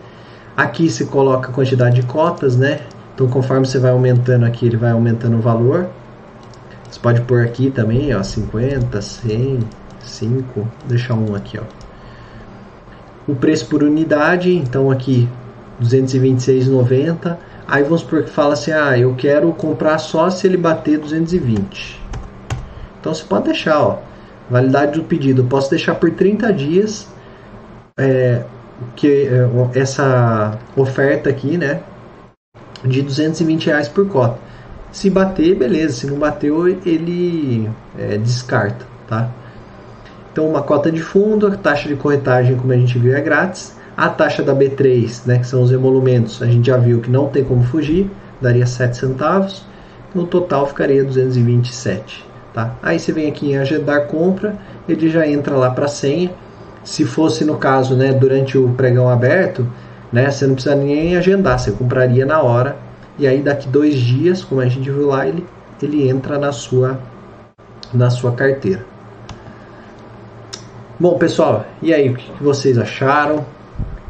Aqui se coloca a quantidade de cotas, né? Então conforme você vai aumentando aqui, ele vai aumentando o valor. Você pode pôr aqui também, ó, 50, 100, 5, deixar um aqui, ó. O preço por unidade, então aqui 226,90. Aí vamos supor que fala assim, ah, eu quero comprar só se ele bater 220. Então você pode deixar, ó, validade do pedido, eu posso deixar por 30 dias é, que é, essa oferta aqui, né, de 220 reais por cota. Se bater, beleza. Se não bateu, ele é, descarta, tá? Então, uma cota de fundo, a taxa de corretagem, como a gente viu, é grátis. A taxa da B3, né, que são os emolumentos, a gente já viu que não tem como fugir, daria 7 centavos. No total ficaria 227, tá? Aí você vem aqui em agendar compra, ele já entra lá para a senha se fosse no caso, né, durante o pregão aberto, né, você não precisa nem agendar, você compraria na hora e aí daqui dois dias, como a gente viu lá, ele, ele entra na sua, na sua carteira. Bom, pessoal, e aí, o que vocês acharam?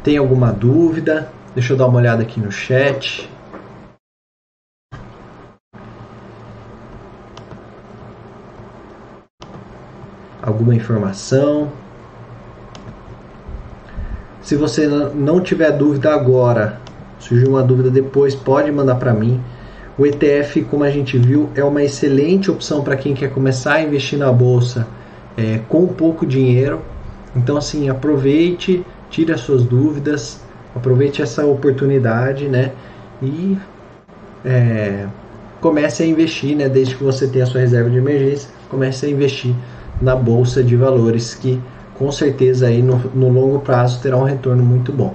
Tem alguma dúvida? Deixa eu dar uma olhada aqui no chat. Alguma informação? Se você não tiver dúvida agora, surgiu uma dúvida depois, pode mandar para mim. O ETF, como a gente viu, é uma excelente opção para quem quer começar a investir na bolsa é, com pouco dinheiro. Então, assim, aproveite, tire as suas dúvidas, aproveite essa oportunidade, né? E é, comece a investir, né? Desde que você tenha a sua reserva de emergência, comece a investir na bolsa de valores que com certeza aí no, no longo prazo terá um retorno muito bom.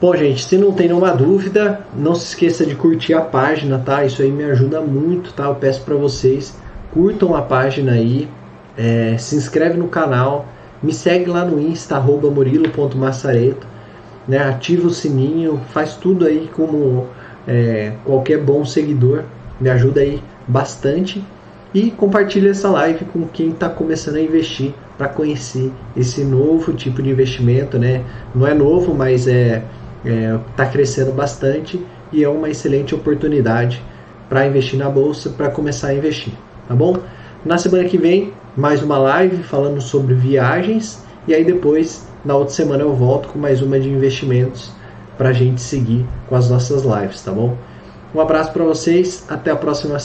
Bom, gente, se não tem nenhuma dúvida, não se esqueça de curtir a página, tá? Isso aí me ajuda muito, tá? Eu peço para vocês curtam a página aí, é, se inscreve no canal, me segue lá no Insta, arroba murilo.massareto, né? ativa o sininho, faz tudo aí como é, qualquer bom seguidor, me ajuda aí bastante e compartilha essa live com quem está começando a investir para conhecer esse novo tipo de investimento, né? Não é novo, mas é está é, tá crescendo bastante e é uma excelente oportunidade para investir na bolsa, para começar a investir, tá bom? Na semana que vem, mais uma live falando sobre viagens e aí depois, na outra semana, eu volto com mais uma de investimentos para a gente seguir com as nossas lives, tá bom? Um abraço para vocês, até a próxima